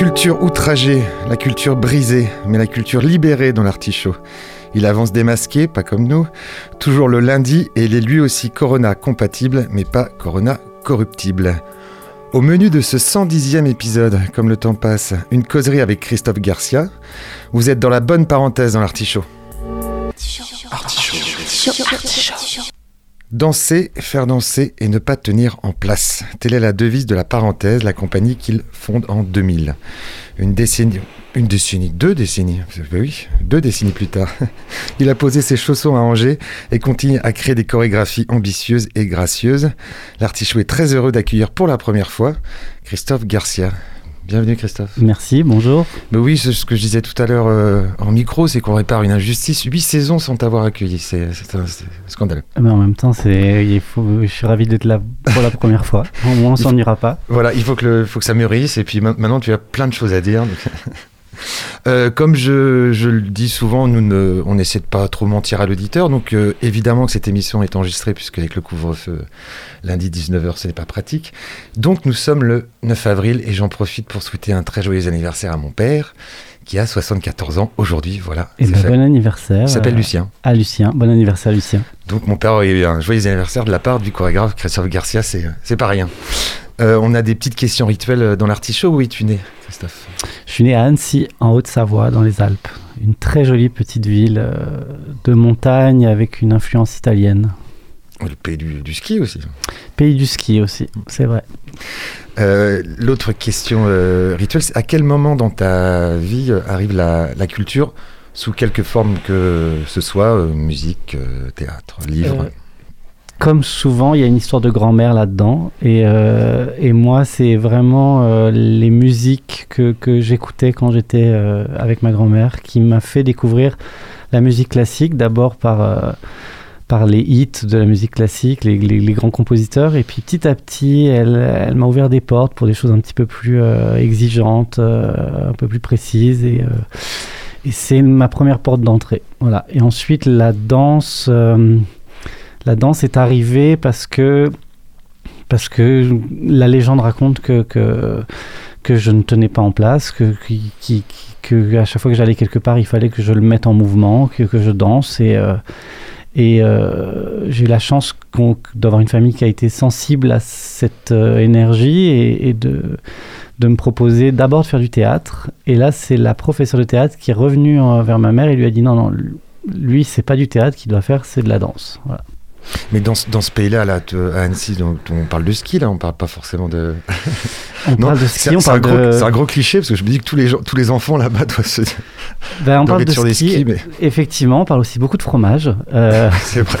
Culture outragée, la culture brisée, mais la culture libérée dans l'artichaut. Il avance démasqué, pas comme nous, toujours le lundi, et il est lui aussi Corona compatible, mais pas Corona corruptible. Au menu de ce 110e épisode, comme le temps passe, une causerie avec Christophe Garcia. Vous êtes dans la bonne parenthèse dans l'artichaut. Danser, faire danser et ne pas tenir en place. Telle est la devise de la parenthèse, la compagnie qu'il fonde en 2000. Une décennie, une décennie, deux décennies, oui, deux décennies plus tard. Il a posé ses chaussons à Angers et continue à créer des chorégraphies ambitieuses et gracieuses. L'artichaut est très heureux d'accueillir pour la première fois Christophe Garcia. Bienvenue Christophe. Merci, bonjour. Mais oui, ce que je disais tout à l'heure euh, en micro, c'est qu'on répare une injustice. Huit saisons sans t'avoir accueilli, c'est un- c'est scandaleux. Mais en même temps, c'est, il faut, je suis ravi d'être là pour la première fois. Au moins, on s'ennuiera pas. Voilà, il faut que, le, faut que ça mûrisse et puis ma- maintenant tu as plein de choses à dire. donc. Euh, comme je, je le dis souvent, nous ne, on essaie de pas trop mentir à l'auditeur. Donc euh, évidemment que cette émission est enregistrée puisque avec le couvre-feu lundi 19h ce n'est pas pratique. Donc nous sommes le 9 avril et j'en profite pour souhaiter un très joyeux anniversaire à mon père qui a 74 ans aujourd'hui. Voilà, Et ben, bon anniversaire. Il s'appelle euh, Lucien. À Lucien. Bon anniversaire, Lucien. Donc mon père a eu un joyeux anniversaire de la part du chorégraphe Christophe Garcia, c'est c'est pas rien. Euh, on a des petites questions rituelles dans l'artichaut. Où es-tu né, Christophe? Je suis né à Annecy, en Haute-Savoie, dans les Alpes. Une très jolie petite ville euh, de montagne avec une influence italienne. Le pays du, du ski aussi. Pays du ski aussi, c'est vrai. Euh, L'autre question euh, rituelle, c'est à quel moment dans ta vie euh, arrive la, la culture? Sous quelque forme que ce soit, euh, musique, euh, théâtre, livre? Euh, Comme souvent, il y a une histoire de grand-mère là-dedans. Et, euh, et moi, c'est vraiment euh, les musiques que, que j'écoutais quand j'étais euh, avec ma grand-mère qui m'a fait découvrir la musique classique, d'abord par, euh, par les hits de la musique classique, les, les- grands compositeurs. Et puis petit à petit, elle, elle m'a ouvert des portes pour des choses un petit peu plus euh, exigeantes, euh, un peu plus précises. Et, et c'est ma première porte d'entrée. Voilà. Et ensuite, la danse. La danse est arrivée parce que, la légende raconte que, que, je ne tenais pas en place, que, que à chaque fois que j'allais quelque part, il fallait que je le mette en mouvement, que, je danse. Et, euh, euh, j'ai eu la chance d'avoir une famille qui a été sensible à cette euh, énergie et, de, me proposer d'abord de faire du théâtre. Et là, c'est la professeure de théâtre qui est revenue vers ma mère et lui a dit non, non, lui, c'est pas du théâtre qu'il doit faire, c'est de la danse. Mais dans, ce- dans ce pays-là, là, à Annecy, on parle de ski, là, on parle pas forcément de. On Non, parle de ski, on parle gros- de. c'est un gros cliché parce que je me dis que tous les, gens, tous les enfants là-bas doivent se. Ben, on parle de sur des ski. skis, mais Effectivement, on parle aussi beaucoup de fromage. Euh, c'est vrai.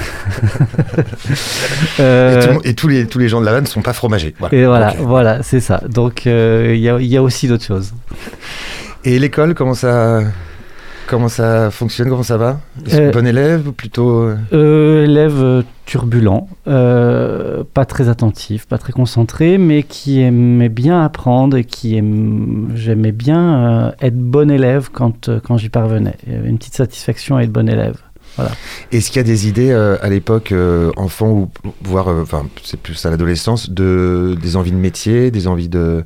euh, Et, tout tous, les, tous les gens de vanne ne sont pas fromagés. Voilà. et voilà, c'est ça. Donc euh, il y, a, il y a aussi d'autres choses. Et l'école, comment ça, comment ça fonctionne Comment ça va Euh, Bon élève ou plutôt. euh, Euh, élève euh, turbulent, euh, pas très attentif, pas très concentré, mais qui aimait bien apprendre et qui aime... j'aimais bien être bon élève quand, quand j'y parvenais. Il y avait une petite satisfaction à être bon élève. Est-ce qu'il y a des idées euh, à l'époque, euh, enfant ou voire, euh, enfin, c'est plus à l'adolescence, de des envies de métier, des envies de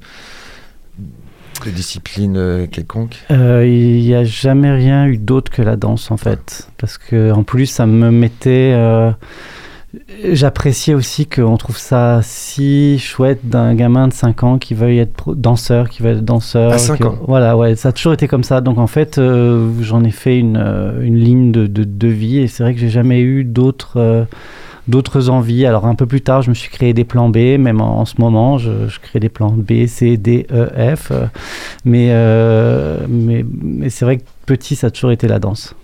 de discipline euh, quelconque? Euh, Il n'y a jamais rien eu d'autre que la danse en fait. Parce que en plus ça me mettait... euh, J'appréciais aussi qu'on trouve ça si chouette d'un gamin de 5 ans qui veuille être danseur, qui veut être danseur. À 5 que- ans Voilà, ouais, ça a toujours été comme ça. Donc en fait, euh, j'en ai fait une, une ligne de, de, de vie et c'est vrai que j'ai jamais eu d'autres. euh, d'autres envies. Alors un peu plus tard, je me suis créé des plans B, même en, ce moment, je, crée des plans B, C, D, E, F. euh, mais euh, mais, mais c'est vrai que petit, ça a toujours été la danse.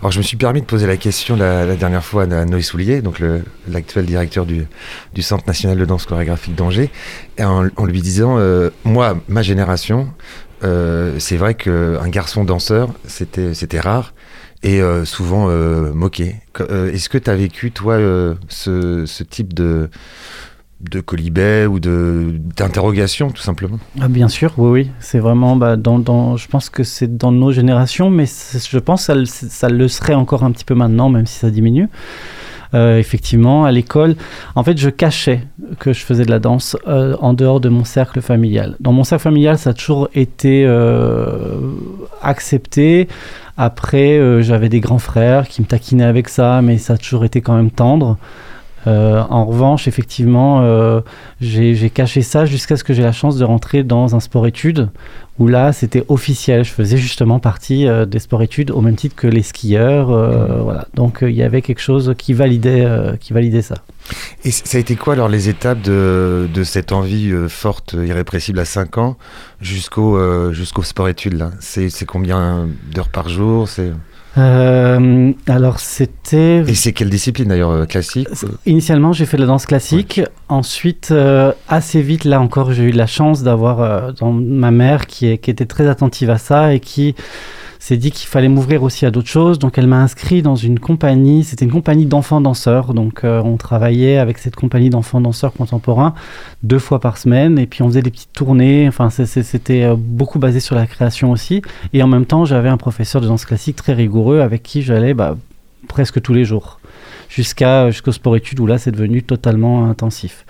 Alors je me suis permis de poser la question la, dernière fois à Noé Soulier, donc l'actuel directeur du, du Centre national de danse chorégraphique d'Angers, en, en lui disant, euh, moi, ma génération, c'est vrai qu'un garçon danseur, c'était rare et euh, souvent euh, moqué. Euh, Est-ce que tu as vécu, toi, ce, type de, de colibet ou d'interrogation, tout simplement? Ah, bien sûr, oui, oui. C'est vraiment, bah, dans, je pense que c'est dans nos générations, mais je pense que ça, le- serait encore un petit peu maintenant, même si ça diminue. Effectivement, à l'école, en fait, je cachais que je faisais de la danse en dehors de mon cercle familial. Dans mon cercle familial, ça a toujours été accepté. Après, euh, j'avais des grands frères qui me taquinaient avec ça, mais ça a toujours été quand même tendre. Euh, en revanche, effectivement, euh, j'ai caché ça jusqu'à ce que j'ai la chance de rentrer dans un sport-études où là, c'était officiel. Je faisais justement partie euh, des sports-études au même titre que les skieurs. euh, Voilà. Donc, il y avait quelque chose qui validait, qui validait ça. Et ça a été quoi alors les étapes de, de cette envie forte, irrépressible à 5 ans jusqu'au jusqu'au sport-études là? C'est combien d'heures par jour? C'est... Euh, alors, c'était. Et c'est quelle discipline d'ailleurs euh, Classique C'est- Initialement, j'ai fait de la danse classique. Ensuite, euh, assez vite, là encore, j'ai eu la chance d'avoir euh, ma mère qui, est- qui était très attentive à ça et qui s'est dit qu'il fallait m'ouvrir aussi à d'autres choses. Donc, elle m'a inscrit dans une compagnie. C'était une compagnie d'enfants danseurs. Donc, euh, on travaillait avec cette compagnie d'enfants danseurs contemporains deux fois par semaine. Et puis, on faisait des petites tournées. Enfin, c'était euh, beaucoup basé sur la création aussi. Et en même temps, j'avais un professeur de danse classique très rigoureux avec qui j'allais bah, presque tous les jours jusqu'à jusqu'au sport études où là c'est devenu totalement intensif.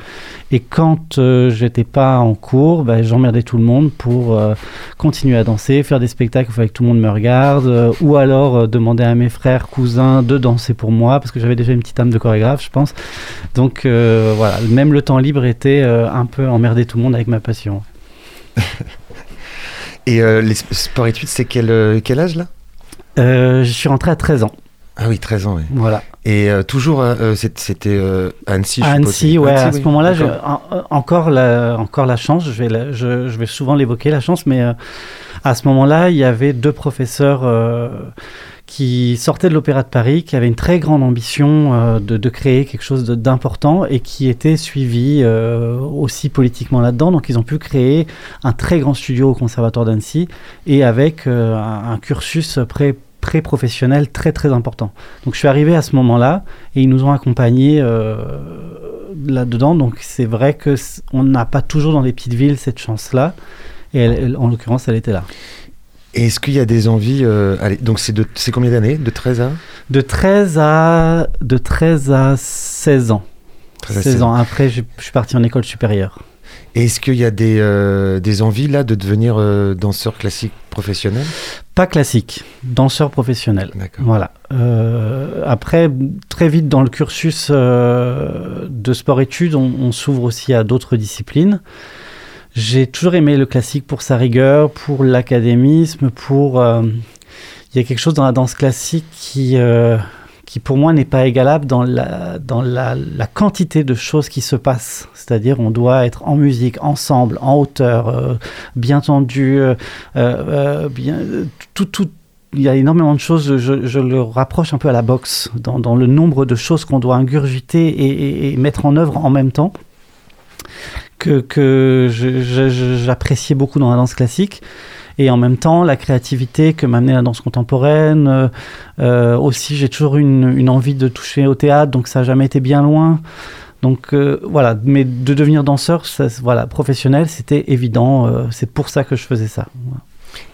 Et quand euh, j'étais pas en cours, bah, j'emmerdais tout le monde pour euh, continuer à danser, faire des spectacles où il fallait que tout le monde me regarde, euh, ou alors euh, demander à mes frères, cousins de danser pour moi parce que j'avais déjà une petite âme de chorégraphe, je pense. Donc voilà, même le temps libre était un peu emmerder tout le monde avec ma passion. Et les sp- sport-études, c'est quel, quel âge là? Je suis rentré à 13 ans, Ah oui, 13 ans, oui. voilà. Et euh, toujours, euh, euh, c'était euh, Annecy, je. Annecy, ouais, à ce moment-là, en- encore la, encore la chance, je vais, la- je, je vais souvent l'évoquer, la chance, mais à ce moment-là, il y avait deux professeurs qui sortaient de l'Opéra de Paris, qui avaient une très grande ambition de, de créer quelque chose d'important et qui étaient suivis aussi politiquement là-dedans. Donc, ils ont pu créer un très grand studio au Conservatoire d'Annecy et avec un, un cursus pré pré-professionnel très très important. Donc je suis arrivé à ce moment-là et ils nous ont accompagnés euh, là-dedans. Donc c'est vrai que on n'a pas toujours dans les petites villes cette chance-là. Et elle- elle- en l'occurrence, elle était là. Et est-ce qu'il y a des envies euh, allez, Donc c'est combien d'années? De 13 à? De 13 à, de 13 à 16 ans. 13 à 16 16 ans. Après, je, je suis parti en école supérieure. Est-ce qu'il y a des, euh, des envies là de devenir euh, danseur classique professionnel? Pas classique, danseur professionnel. D'accord. Voilà. Euh, après, très vite dans le cursus de sport-études, on, on s'ouvre aussi à d'autres disciplines. J'ai toujours aimé le classique pour sa rigueur, pour l'académisme, pour... Il y a quelque chose dans la danse classique qui, qui pour moi n'est pas égalable dans, la, dans la, quantité de choses qui se passent. C'est-à-dire on doit être en musique, ensemble, en hauteur, euh, bien tendu, euh, euh, bien, tout, tout, il y a énormément de choses, je, le rapproche un peu à la boxe, dans, le nombre de choses qu'on doit ingurgiter et, et- et mettre en œuvre en même temps, que, que j'appréciais beaucoup dans la danse classique. Et en même temps, la créativité que m'a amené la danse contemporaine. euh, euh, aussi, j'ai toujours une, une envie de toucher au théâtre, donc ça n'a jamais été bien loin. Donc euh, voilà, mais de devenir danseur, ça, voilà, professionnel, c'était évident. euh, c'est pour ça que je faisais ça.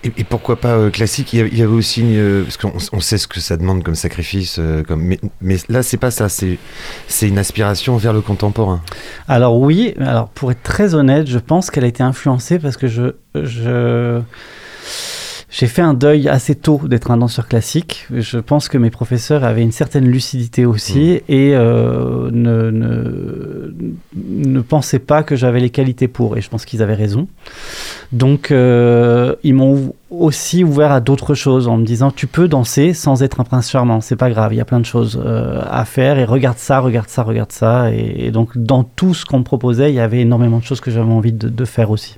Et, pourquoi pas euh, classique? Il y, avait, aussi, euh, parce qu'on on sait ce que ça demande comme sacrifice, euh, comme, mais, mais là c'est pas ça, c'est c'est une aspiration vers le contemporain. Alors oui, alors pour être très honnête, je pense qu'elle a été influencée parce que je, je j'ai fait un deuil assez tôt d'être un danseur classique. Je pense que mes professeurs avaient une certaine lucidité aussi et euh, ne, ne, ne pensaient pas que j'avais les qualités pour. Et je pense qu'ils avaient raison. Donc, euh, ils m'ont aussi ouvert à d'autres choses en me disant tu peux danser sans être un prince charmant, c'est pas grave, il y a plein de choses euh, à faire et regarde ça, regarde ça, regarde ça. Et, et donc, dans tout ce qu'on me proposait, il y avait énormément de choses que j'avais envie de, de faire aussi.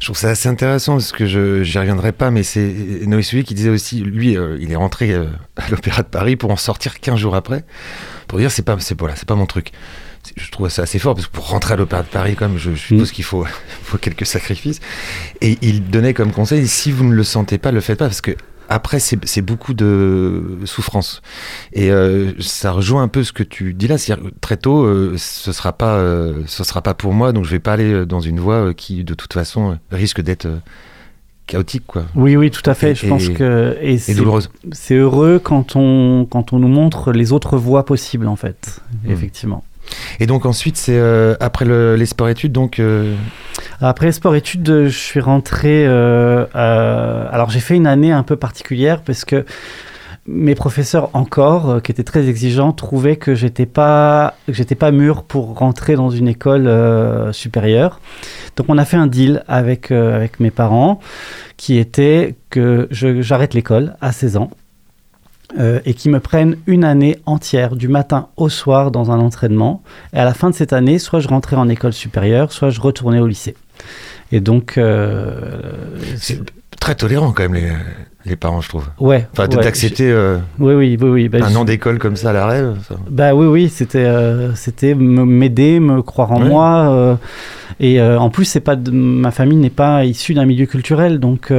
Je trouve ça assez intéressant parce que je j'y reviendrai pas, mais c'est Noé Souillet qui disait aussi, lui, euh, il est rentré euh, à l'Opéra de Paris pour en sortir 15 jours après, pour dire c'est pas c'est voilà, c'est pas mon truc. Je trouve ça assez fort parce que pour rentrer à l'Opéra de Paris, quand même, je, je suppose Mm. qu'il faut, faut quelques sacrifices. Et il donnait comme conseil si vous ne le sentez pas, le faites pas parce que après c'est beaucoup de souffrance et euh, ça rejoint un peu ce que tu dis là c'est-à-dire très tôt euh, ce sera pas euh, ce sera pas pour moi donc je vais pas aller dans une voie qui de toute façon risque d'être chaotique quoi Oui, oui, tout à fait. Et- je pense que et c'est douloureuse c'est heureux quand on quand on nous montre les autres voies possibles en fait. Mm. Effectivement. Et donc ensuite c'est euh, après le, les sports études donc euh, Après sport études, euh, je suis rentré. alors j'ai fait une année un peu particulière parce que mes professeurs encore, qui étaient très exigeants, trouvaient que j'étais pas pas mûr pour rentrer dans une école supérieure. Donc on a fait un deal avec avec mes parents, qui était que j'arrête l'école à 16 ans. Euh, et qui me prennent une année entière, du matin au soir, dans un entraînement. Et à la fin de cette année, soit je rentrais en école supérieure, soit je retournais au lycée. Et donc, euh, très tolérant quand même les, les parents je trouve ouais. enfin ouais, d'accepter euh, Oui, oui, oui, oui. bah, un je- an d'école comme ça à l'arrêt euh, ça- Bah oui, oui, c'était euh, c'était m'aider, me croire en Ouais. moi. euh, et en plus, c'est pas de- ma famille n'est pas issue d'un milieu culturel, donc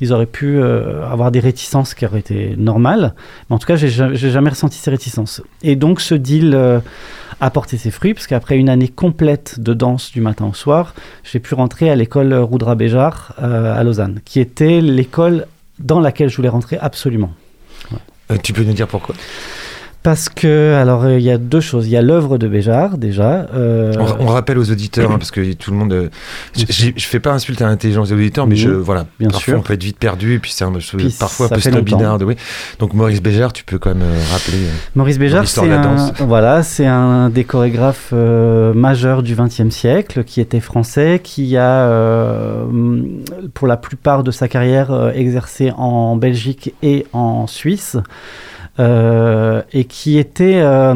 ils auraient pu avoir des réticences qui auraient été normales. Mais en tout cas, j'ai ja- j'ai jamais ressenti ces réticences. Et donc, ce deal a porté ses fruits, parce qu'après une année complète de danse du matin au soir, j'ai pu rentrer à l'école Roudra Béjar euh, à Lausanne, qui était l'école dans laquelle je voulais rentrer absolument. Euh, tu peux nous dire pourquoi? Parce que, alors, euh, il y a deux choses. Il y a l'œuvre de Béjar, déjà. euh, On, on rappelle aux auditeurs, hein, parce que tout le monde. euh, je, je fais pas insulte à l'intelligence des auditeurs, mais je, voilà, Bien parfois sûr. on peut être vite perdu, et puis c'est un, je- Puis parfois un peu snobinard. Oui. Donc Maurice Béjart, tu peux quand même euh, rappeler. Maurice Béjart, c'est un, danse. voilà, c'est un des chorégraphes majeurs du XXe siècle, qui était français, qui a, pour la plupart de sa carrière, exercé en Belgique et en Suisse, et qui était euh,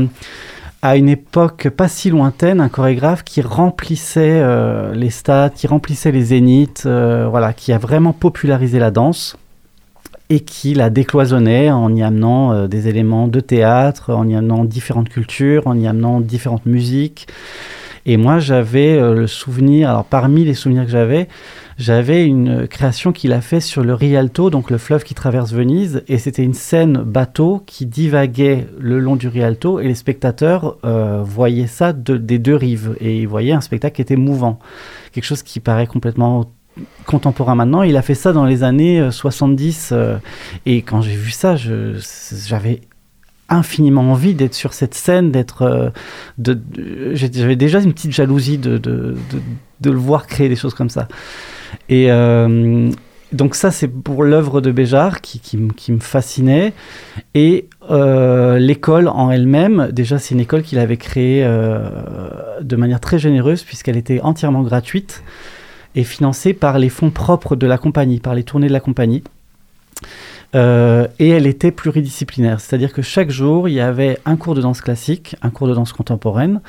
à une époque pas si lointaine, un chorégraphe qui remplissait euh, les stades, qui remplissait les zéniths, euh, voilà, qui a vraiment popularisé la danse et qui la décloisonnait en y amenant euh, des éléments de théâtre, en y amenant différentes cultures, en y amenant différentes musiques. Et moi, j'avais euh, le souvenir, alors parmi les souvenirs que j'avais, j'avais une création qu'il a fait sur le Rialto, donc le fleuve qui traverse Venise, et c'était une scène bateau qui divaguait le long du Rialto, et les spectateurs euh, voyaient ça de- des deux rives, et ils voyaient un spectacle qui était mouvant, quelque chose qui paraît complètement contemporain maintenant. Il a fait ça dans les années euh, 70, euh, et quand j'ai vu ça, j'avais infiniment envie d'être sur cette scène, d'être, euh, j'avais déjà une petite jalousie de, de, de, le voir créer des choses comme ça. Et euh, donc ça, c'est pour l'œuvre de Béjart qui, qui, me fascinait. Et euh, l'école en elle-même, déjà, c'est une école qu'il avait créée de manière très généreuse puisqu'elle était entièrement gratuite et financée par les fonds propres de la compagnie, par les tournées de la compagnie. Euh, et elle était pluridisciplinaire, c'est-à-dire que chaque jour, il y avait un cours de danse classique, un cours de danse contemporaine,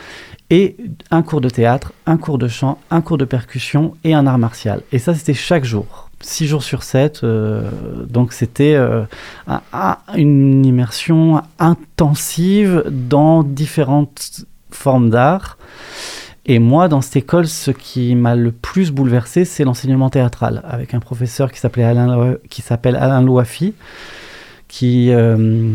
et un cours de théâtre, un cours de chant, un cours de percussion et un art martial. Et ça, c'était chaque jour, six jours sur sept. euh, donc c'était euh, un- un- une immersion intensive dans différentes formes d'art. Et moi, dans cette école, ce qui m'a le plus bouleversé, c'est l'enseignement théâtral, avec un professeur qui s'appelait Alain, qui s'appelle Alain Louafi, qui, euh,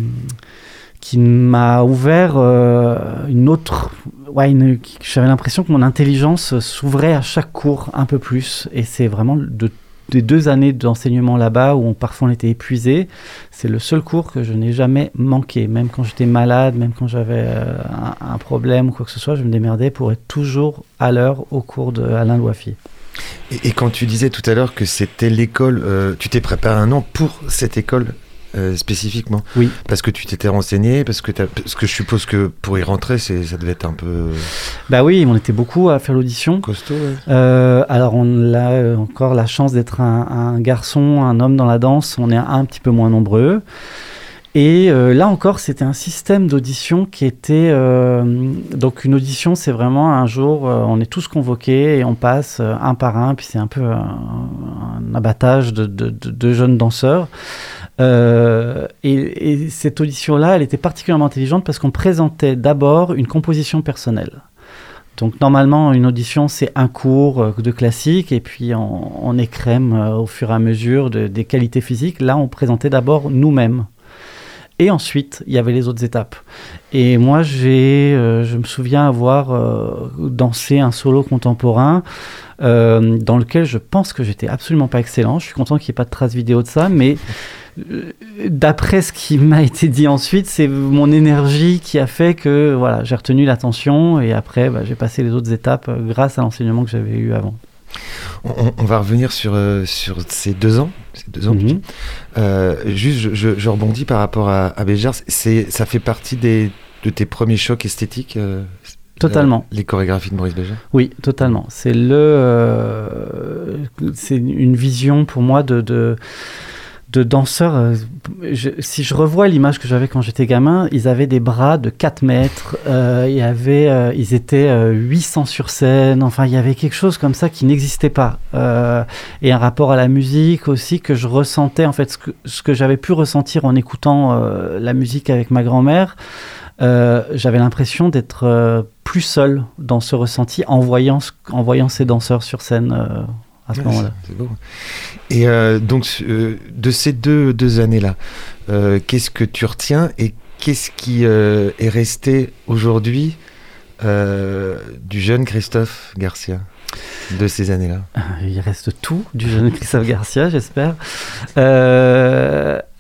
qui m'a ouvert euh, une autre. Ouais, j'avais l'impression que mon intelligence s'ouvrait à chaque cours un peu plus. Et c'est vraiment de, des deux années d'enseignement là-bas où on, parfois on était épuisé. C'est le seul cours que je n'ai jamais manqué. Même quand j'étais malade, même quand j'avais euh, un, problème ou quoi que ce soit, je me démerdais pour être toujours à l'heure au cours de Alain Louafi. Et, et quand tu disais tout à l'heure que c'était l'école, euh, tu t'es préparé un an pour cette école euh, spécifiquement Oui. Parce que tu t'étais renseigné, parce que, parce que je suppose que pour y rentrer, ça devait être un peu Bah oui, on était beaucoup à faire l'audition. costaud. ouais. Euh, alors on a euh, encore la chance d'être un, un garçon, un homme dans la danse. On est un, petit peu moins nombreux. Et euh, là encore, c'était un système d'audition qui était euh, donc une audition, c'est vraiment un jour, euh, on est tous convoqués et on passe un par un, puis c'est un peu un, un abattage de, de- de- de jeunes danseurs. Euh, et, et cette audition-là, elle était particulièrement intelligente parce qu'on présentait d'abord une composition personnelle. Donc normalement, une audition, c'est un cours euh, de classique et puis on, écrème euh, au fur et à mesure de- des qualités physiques. Là, on présentait d'abord nous-mêmes. Et ensuite, il y avait les autres étapes. Et moi, j'ai, je me souviens avoir dansé un solo contemporain dans lequel je pense que j'étais absolument pas excellent. Je suis content qu'il n'y ait pas de traces vidéo de ça, mais d'après ce qui m'a été dit ensuite, c'est mon énergie qui a fait que voilà, j'ai retenu l'attention et après, bah, j'ai passé les autres étapes euh, grâce à l'enseignement que j'avais eu avant. On, va revenir sur, euh, sur ces deux ans. Ces deux ans Mhm. Euh, juste, je, je- je rebondis par rapport à, à Béjar. C'est, ça fait partie des, de tes premiers chocs esthétiques euh, Totalement. Les chorégraphies de Maurice Béjar? Oui, totalement. C'est le, c'est une vision pour moi de de, de danseurs. euh, je- si je revois l'image que j'avais quand j'étais gamin, ils avaient des bras de 4 mètres. euh, il y avait, euh, ils étaient euh, 800 sur scène. Enfin, il y avait quelque chose comme ça qui n'existait pas. Et un rapport à la musique aussi que je ressentais. En fait, ce que, ce que j'avais pu ressentir en écoutant la musique avec ma grand-mère. Euh, j'avais l'impression d'être euh, plus seul dans ce ressenti en voyant, en voyant ces danseurs sur scène euh, à ce Ouais, moment-là. Et euh, donc, euh, de ces deux, deux années-là, euh, qu'est-ce que tu retiens et qu'est-ce qui est resté aujourd'hui du jeune Christophe Garcia de ces années-là? Il reste tout du jeune Christophe Garcia, j'espère.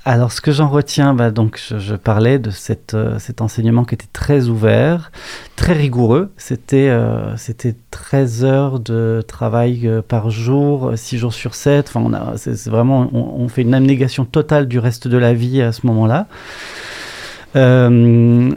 Euh, alors, ce que j'en retiens, bah, donc, je, parlais de euh, cet enseignement qui était très ouvert, très rigoureux. C'était euh, c'était 13 heures de travail euh, par jour, 6 jours sur 7. Enfin, on c'est vraiment, on, fait une abnégation totale du reste de la vie à ce moment-là. Euh,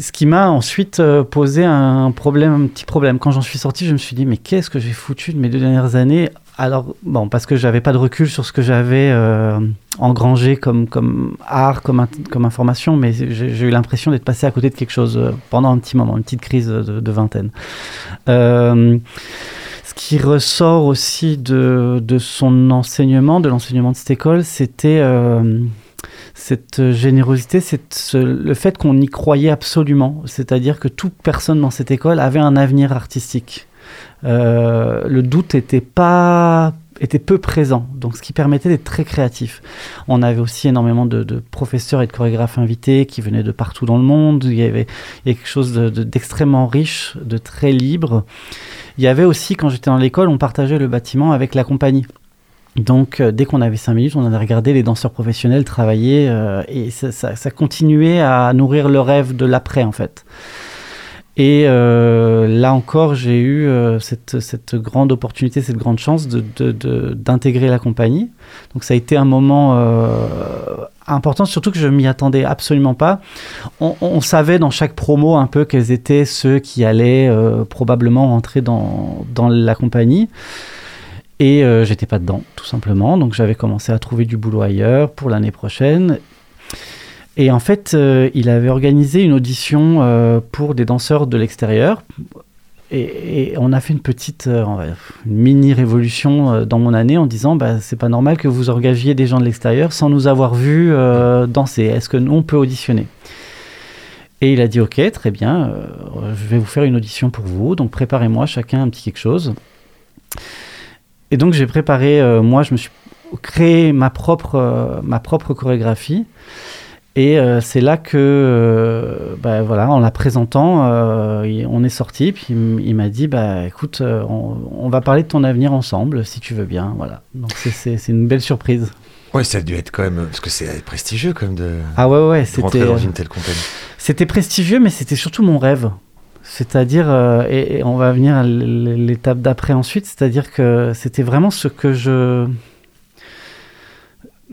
ce qui m'a ensuite euh, posé un problème, un petit problème. Quand j'en suis sorti, je me suis dit, mais qu'est-ce que j'ai foutu de mes deux dernières années? Alors, bon, parce que j'avais pas de recul sur ce que j'avais euh, engrangé comme, art, comme, in- comme information, mais j'ai eu l'impression d'être passé à côté de quelque chose euh, pendant un petit moment, une petite crise de, vingtaine. Euh, ce qui ressort aussi de, son enseignement, de l'enseignement de cette école, c'était euh, cette générosité, c'est ce- le fait qu'on y croyait absolument. C'est-à-dire que toute personne dans cette école avait un avenir artistique. Le doute était pas était peu présent, donc ce qui permettait d'être très créatif. On avait aussi énormément de, professeurs et de chorégraphes invités qui venaient de partout dans le monde. Il y avait, quelque chose de- de- d'extrêmement riche, de très libre. Il y avait aussi, quand j'étais dans l'école, on partageait le bâtiment avec la compagnie. Donc, euh, dès qu'on avait cinq minutes, on allait regarder les danseurs professionnels travailler euh, et ça continuait à nourrir le rêve de l'après, en fait. Et euh, là encore, j'ai eu euh, cette, grande opportunité, cette grande chance d'intégrer la compagnie. Donc, ça a été un moment euh, important, surtout que je m'y attendais absolument pas. On, on savait dans chaque promo un peu quels étaient ceux qui allaient probablement rentrer dans, dans la compagnie. Et j'étais pas dedans, tout simplement. Donc j'avais commencé à trouver du boulot ailleurs pour l'année prochaine. Et en fait, euh, il avait organisé une audition euh, pour des danseurs de l'extérieur. Et, on a fait une petite, euh, une mini révolution dans mon année en disant, bah, c'est pas normal que vous engagiez des gens de l'extérieur sans nous avoir vus danser. Est-ce que nous on peut auditionner? Et il a dit, ok, très bien, je vais vous faire une audition pour vous. Donc préparez-moi chacun un petit quelque chose. Et donc j'ai préparé, moi je me suis créé ma propre, ma propre chorégraphie. Et euh, c'est là que, euh, bah, voilà, en la présentant, euh, on est sorti. Puis il m'a dit, bah, écoute, euh, on, on va parler de ton avenir ensemble, si tu veux bien. Voilà. Donc c'est- une belle surprise. Ouais, ça a dû être quand même. Parce que c'est prestigieux quand même de, Ah ouais, ouais, c'était dans une telle compagnie. c'était prestigieux, mais c'était surtout mon rêve. C'est-à-dire, et, et on va venir à l'étape d'après ensuite, c'est-à-dire que c'était vraiment ce que je.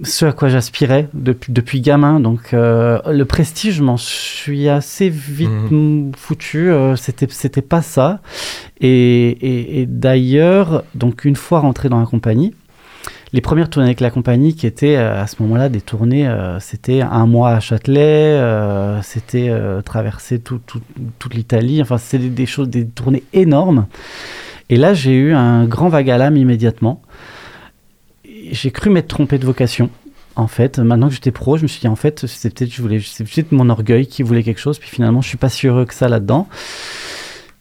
Ce à quoi j'aspirais depuis, depuis gamin. Donc, euh, le prestige, je m'en suis assez vite Mhm. foutu. euh, c'était, c'était pas ça. Et, et- et d'ailleurs, donc, une fois rentré dans la compagnie, les premières tournées avec la compagnie qui étaient euh, à ce moment-là des tournées, euh, c'était un mois à Châtelet, c'était traverser tout- tout- toute l'Italie, enfin c'était des, des choses, des tournées énormes. Et là j'ai eu un grand vague à l'âme immédiatement. J'ai cru m'être trompé de vocation. En fait, maintenant que j'étais pro, je me suis dit en fait, c'est peut-être mon orgueil qui voulait quelque chose, puis finalement je suis pas si heureux que ça là-dedans.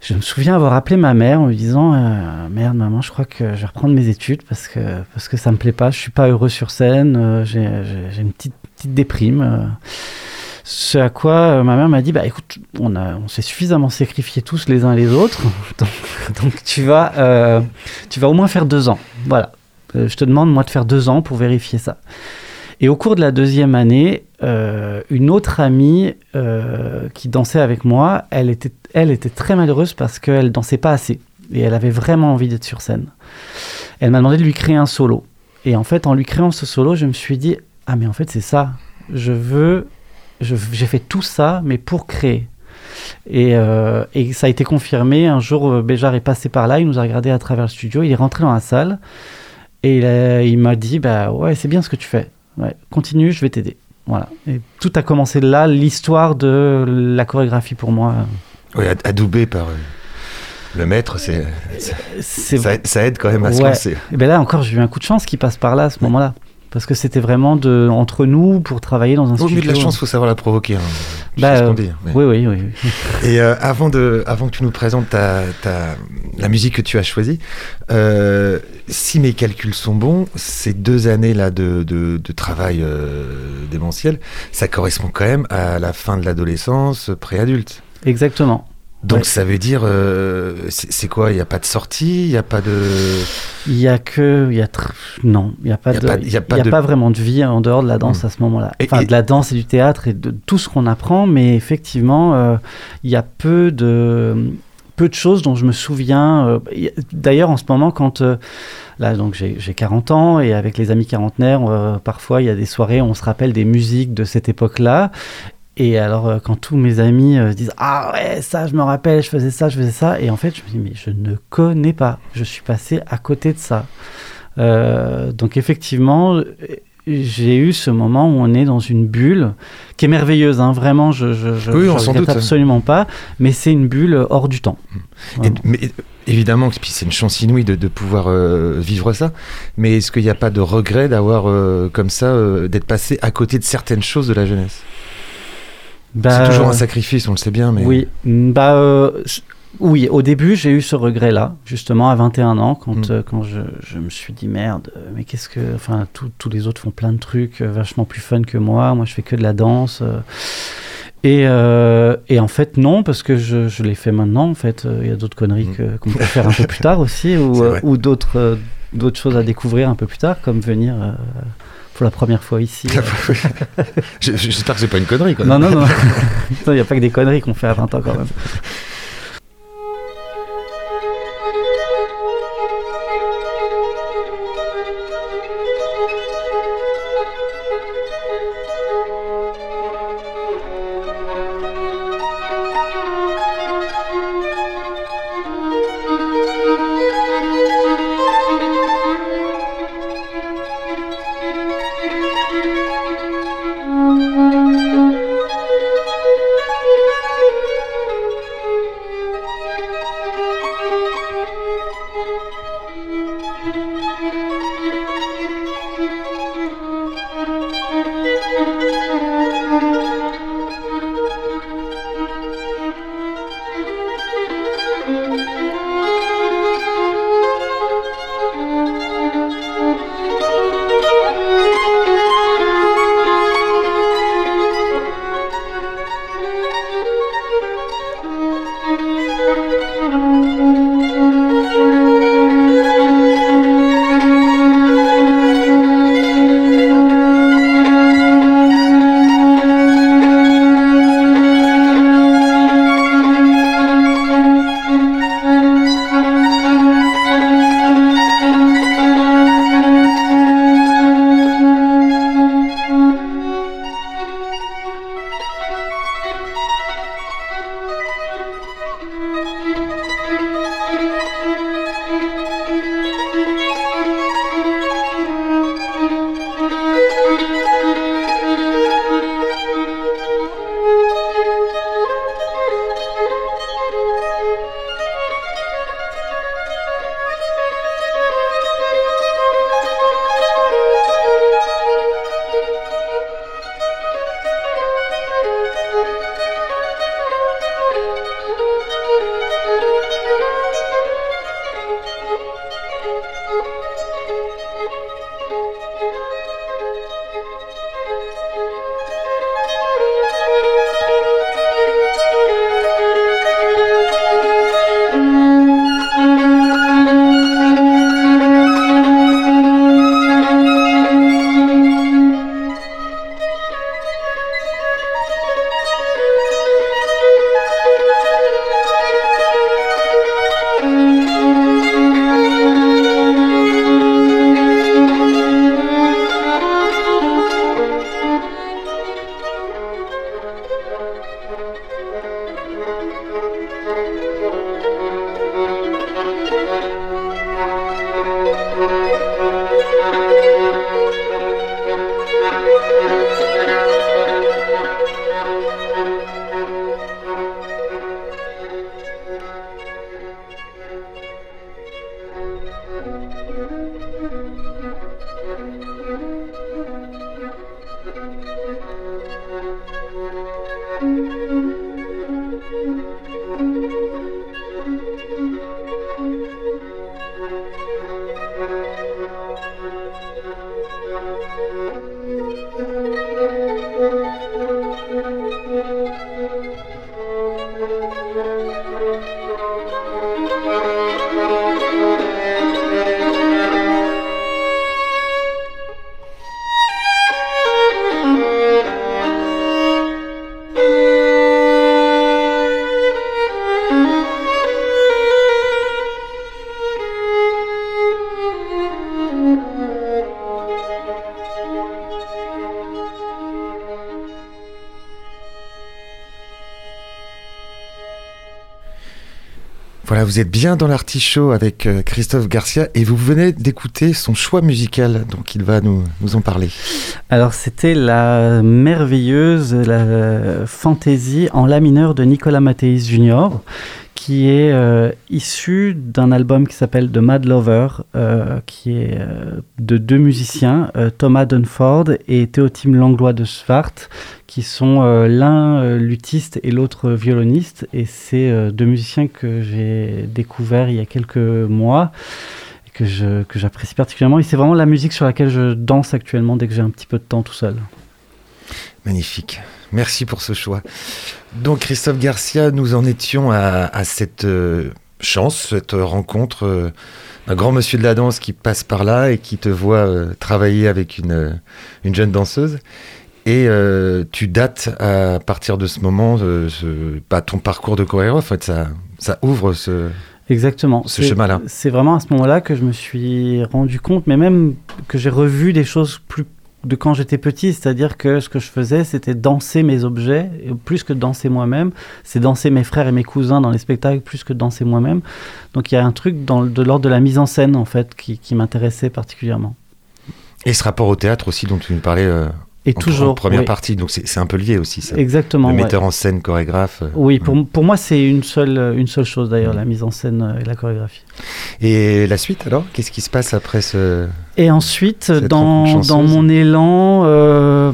Je me souviens avoir appelé ma mère en lui disant euh, Merde, maman, je crois que je vais reprendre mes études parce que, parce que ça me plaît pas, je suis pas heureux sur scène, euh, j'ai une petite, petite déprime. euh. Ce à quoi ma mère m'a dit Bah écoute, on, a- on s'est suffisamment sacrifiés tous les uns les autres, donc, donc tu, vas, tu vas au moins faire deux ans. Voilà. Euh, je te demande, moi, de faire deux ans pour vérifier ça. Et au cours de la deuxième année, euh, une autre amie euh, qui dansait avec moi, elle était, elle était très malheureuse parce qu'elle dansait pas assez. Et elle avait vraiment envie d'être sur scène. Elle m'a demandé de lui créer un solo. Et en fait, en lui créant ce solo, je me suis dit, ah mais en fait c'est ça. Je veux, j'ai fait tout ça, mais pour créer. Et, et ça a été confirmé. Un jour, Béjar est passé par là, il nous a regardé à travers le studio, il est rentré dans la salle et il, m'a dit, bah ouais, c'est bien ce que tu fais. Ouais, continue, je vais t'aider. Voilà. Et tout a commencé là, l'histoire de la chorégraphie pour moi. Oui, ad- adoubé par euh, le maître, c'est, ça, ça aide quand même à se Ouais. lancer. Et ben là encore, j'ai eu un coup de chance qui passe par là à ce moment-là. Parce que c'était vraiment de, entre nous pour travailler dans un Au studio. milieu de la chance, faut savoir la provoquer. Hein. Bah, ce qu'on dit, mais- Oui, oui, oui. oui. Et euh, avant, de, avant que tu nous présentes ta, ta- la musique que tu as choisie, euh, si mes calculs sont bons, ces deux années-là de, de, de travail euh, démentiel, ça correspond quand même à la fin de l'adolescence, préadulte. Exactement. Donc Ouais. ça veut dire, euh, c'est quoi Il n'y a pas de sortie Il n'y a pas de... Il y a que, il y a tr- non, il y a pas Il y a de, pas- il y a pas y a de- pas vraiment de vie en dehors de la danse Mm. à ce moment-là. Enfin, et- de la danse et du théâtre et de tout ce qu'on apprend, mais effectivement, euh, il y a peu de peu de choses dont je me souviens. euh, D'ailleurs, en ce moment, quand euh, là, donc j'ai j'ai 40 ans et avec les amis quarantenaires, euh, parfois il y a des soirées, où on se rappelle des musiques de cette époque-là. Et alors, euh, quand tous mes amis euh, disent Ah ouais, ça, je me rappelle, je faisais ça, je faisais ça. Et en fait, je me dis Mais je ne connais pas. Je suis passé à côté de ça. Euh, donc, effectivement, j'ai eu ce moment où on est dans une bulle qui est merveilleuse. hein, vraiment, je je, je, Oui, je doute. absolument pas. Mais c'est une bulle hors du temps. Et- mais évidemment, c'est une chance inouïe de, de pouvoir euh, vivre ça. Mais est-ce qu'il n'y a pas de regret d'avoir comme ça, d'être passé à côté de certaines choses de la jeunesse? Bah, C'est toujours un sacrifice, on le sait bien, mais... Oui, mm, bah, euh, oui, au début, j'ai eu ce regret-là, justement, à 21 ans, quand, Mm. euh, quand je, je me suis dit, merde, euh, mais qu'est-ce que. Enfin, tous les autres font plein de trucs euh, vachement plus fun que moi, moi je fais que de la danse. euh. Et, euh, et en fait, non, parce que je, je l'ai fait maintenant, en fait. euh, Il y a d'autres conneries Mm. qu'on peut faire un peu plus tard aussi, ou, euh, ou d'autres euh, d'autres choses à découvrir un peu plus tard, comme venir euh, pour la première fois ici. Je- je- J'espère que c'est pas une connerie, quoi. Non, non, non. Il n'y a pas que des conneries qu'on fait à 20 ans quand même. Voilà, vous êtes bien dans l'artichaut avec euh, Christophe Garcia et vous venez d'écouter son choix musical, donc il va nous, en parler. Alors c'était la merveilleuse la fantaisie en la mineur de Nicolas Mathéis Jr. qui est euh, issue d'un album qui s'appelle The Mad Lover, euh, qui est euh, de deux musiciens, euh, Thomas Dunford et Théotime Langlois de Svart, qui sont l'un luthiste et l'autre violoniste. Et c'est deux musiciens que j'ai découverts il y a quelques mois et que j'apprécie particulièrement. Et c'est vraiment la musique sur laquelle je danse actuellement dès que j'ai un petit peu de temps tout seul. Magnifique. Merci pour ce choix. Donc Christophe Garcia, nous en étions à, à cette euh, chance, cette rencontre euh, d'un grand monsieur de la danse qui passe par là et qui te voit euh, travailler avec une, euh, une jeune danseuse. Et tu dates à partir de ce moment ce- bah, ton parcours de chorégraphe. En fait, ça, ça ouvre ce, Exactement. ce chemin-là. C'est vraiment à ce moment-là que je me suis rendu compte, mais même que j'ai revu des choses plus de quand j'étais petit, c'est-à-dire que ce que je faisais, c'était danser mes objets, et plus que danser moi-même, c'est danser mes frères et mes cousins dans les spectacles, plus que danser moi-même. Donc il y a un truc de l'ordre de la mise en scène, en fait, qui, qui m'intéressait particulièrement. Et ce rapport au théâtre aussi dont tu nous parlais euh, Et en, toujours. en première oui. partie. Donc c'est un peu lié aussi ça. Exactement. Le ouais. metteur en scène, chorégraphe. euh, Oui, pour, pour moi, c'est une seule, une seule chose d'ailleurs, la mise en scène euh, et la chorégraphie. Et la suite alors? Qu'est-ce qui se passe après ce... Et ensuite, dans, dans mon élan euh,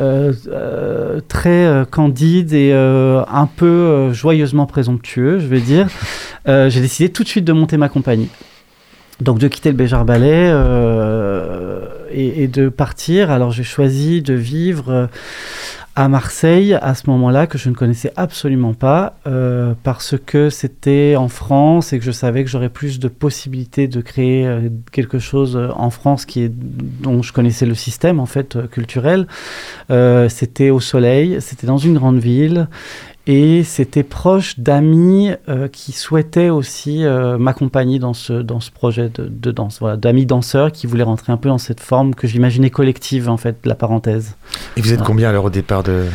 euh, euh, très euh, candide et euh, un peu euh, joyeusement présomptueux, je vais dire, euh, j'ai décidé tout de suite de monter ma compagnie. Donc de quitter le Béjar Ballet euh, et, de partir. Alors j'ai choisi de vivre euh, à Marseille à ce moment-là que je ne connaissais absolument pas euh, parce que c'était en France et que je savais que j'aurais plus de possibilités de créer quelque chose en France qui dont je connaissais le système en fait culturel. C'était au soleil, c'était dans une grande ville et c'était proche d'amis euh, qui souhaitaient aussi euh, m'accompagner dans ce, dans ce projet de, de danse. Voilà, d'amis danseurs qui voulaient rentrer un peu dans cette forme que j'imaginais collective, en fait, de la parenthèse. Et vous êtes combien alors au départ de...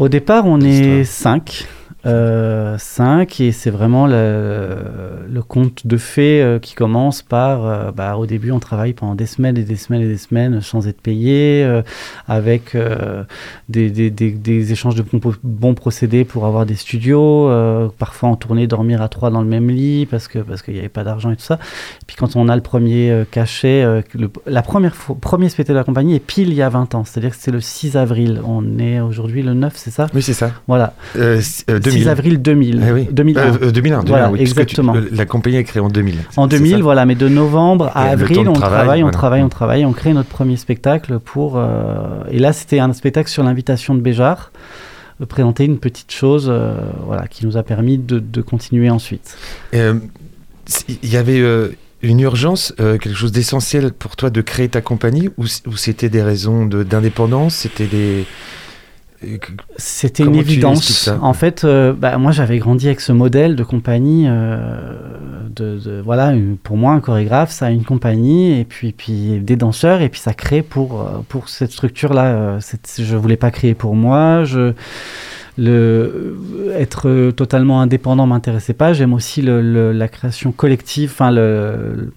Au départ, on est cinq. Euh, cinq, et c'est vraiment le, le conte de fées euh, qui commence par, euh, bah, au début, on travaille pendant des semaines et des semaines et des semaines sans être payé, euh, avec euh, des, des, des, des échanges de bons, bons procédés pour avoir des studios, euh, parfois en tournée, dormir à trois dans le même lit parce que parce qu'il n'y avait pas d'argent et tout ça. Et puis quand on a le premier euh, cachet, euh, le, la première fois, premier spectacle de la compagnie est pile il y a 20 ans, c'est-à-dire que c'est le 6 avril. On est aujourd'hui le 9, c'est ça? Oui, c'est ça. Voilà. Euh, c- euh, 2000. 6 avril 2000. Eh oui. 2001. Euh, euh, 2001, 2001, Voilà, oui, tu- exactement. euh, la compagnie est créée en 2000. En c'est 2000, ça voilà, mais de novembre à Et avril, on travail, travaille, on travaille, on travaille, on crée notre premier spectacle pour. euh, Et là, c'était un spectacle sur l'invitation de Béjar, de présenter une petite chose, euh, voilà, qui nous a permis de, de continuer ensuite. Euh, Il y avait euh, une urgence, euh, quelque chose d'essentiel pour toi de créer ta compagnie ou, c'était des raisons de- d'indépendance C'était des. C'était une évidence. En fait, euh, bah, moi, j'avais grandi avec ce modèle de compagnie. euh, de, de- voilà, une- pour moi, un chorégraphe, ça a une compagnie et puis, puis des danseurs et puis ça crée pour, euh, pour cette structure-là. cette- je voulais pas créer pour moi. Je, le, être totalement indépendant m'intéressait pas. J'aime aussi le, le- la création collective. Enfin, le,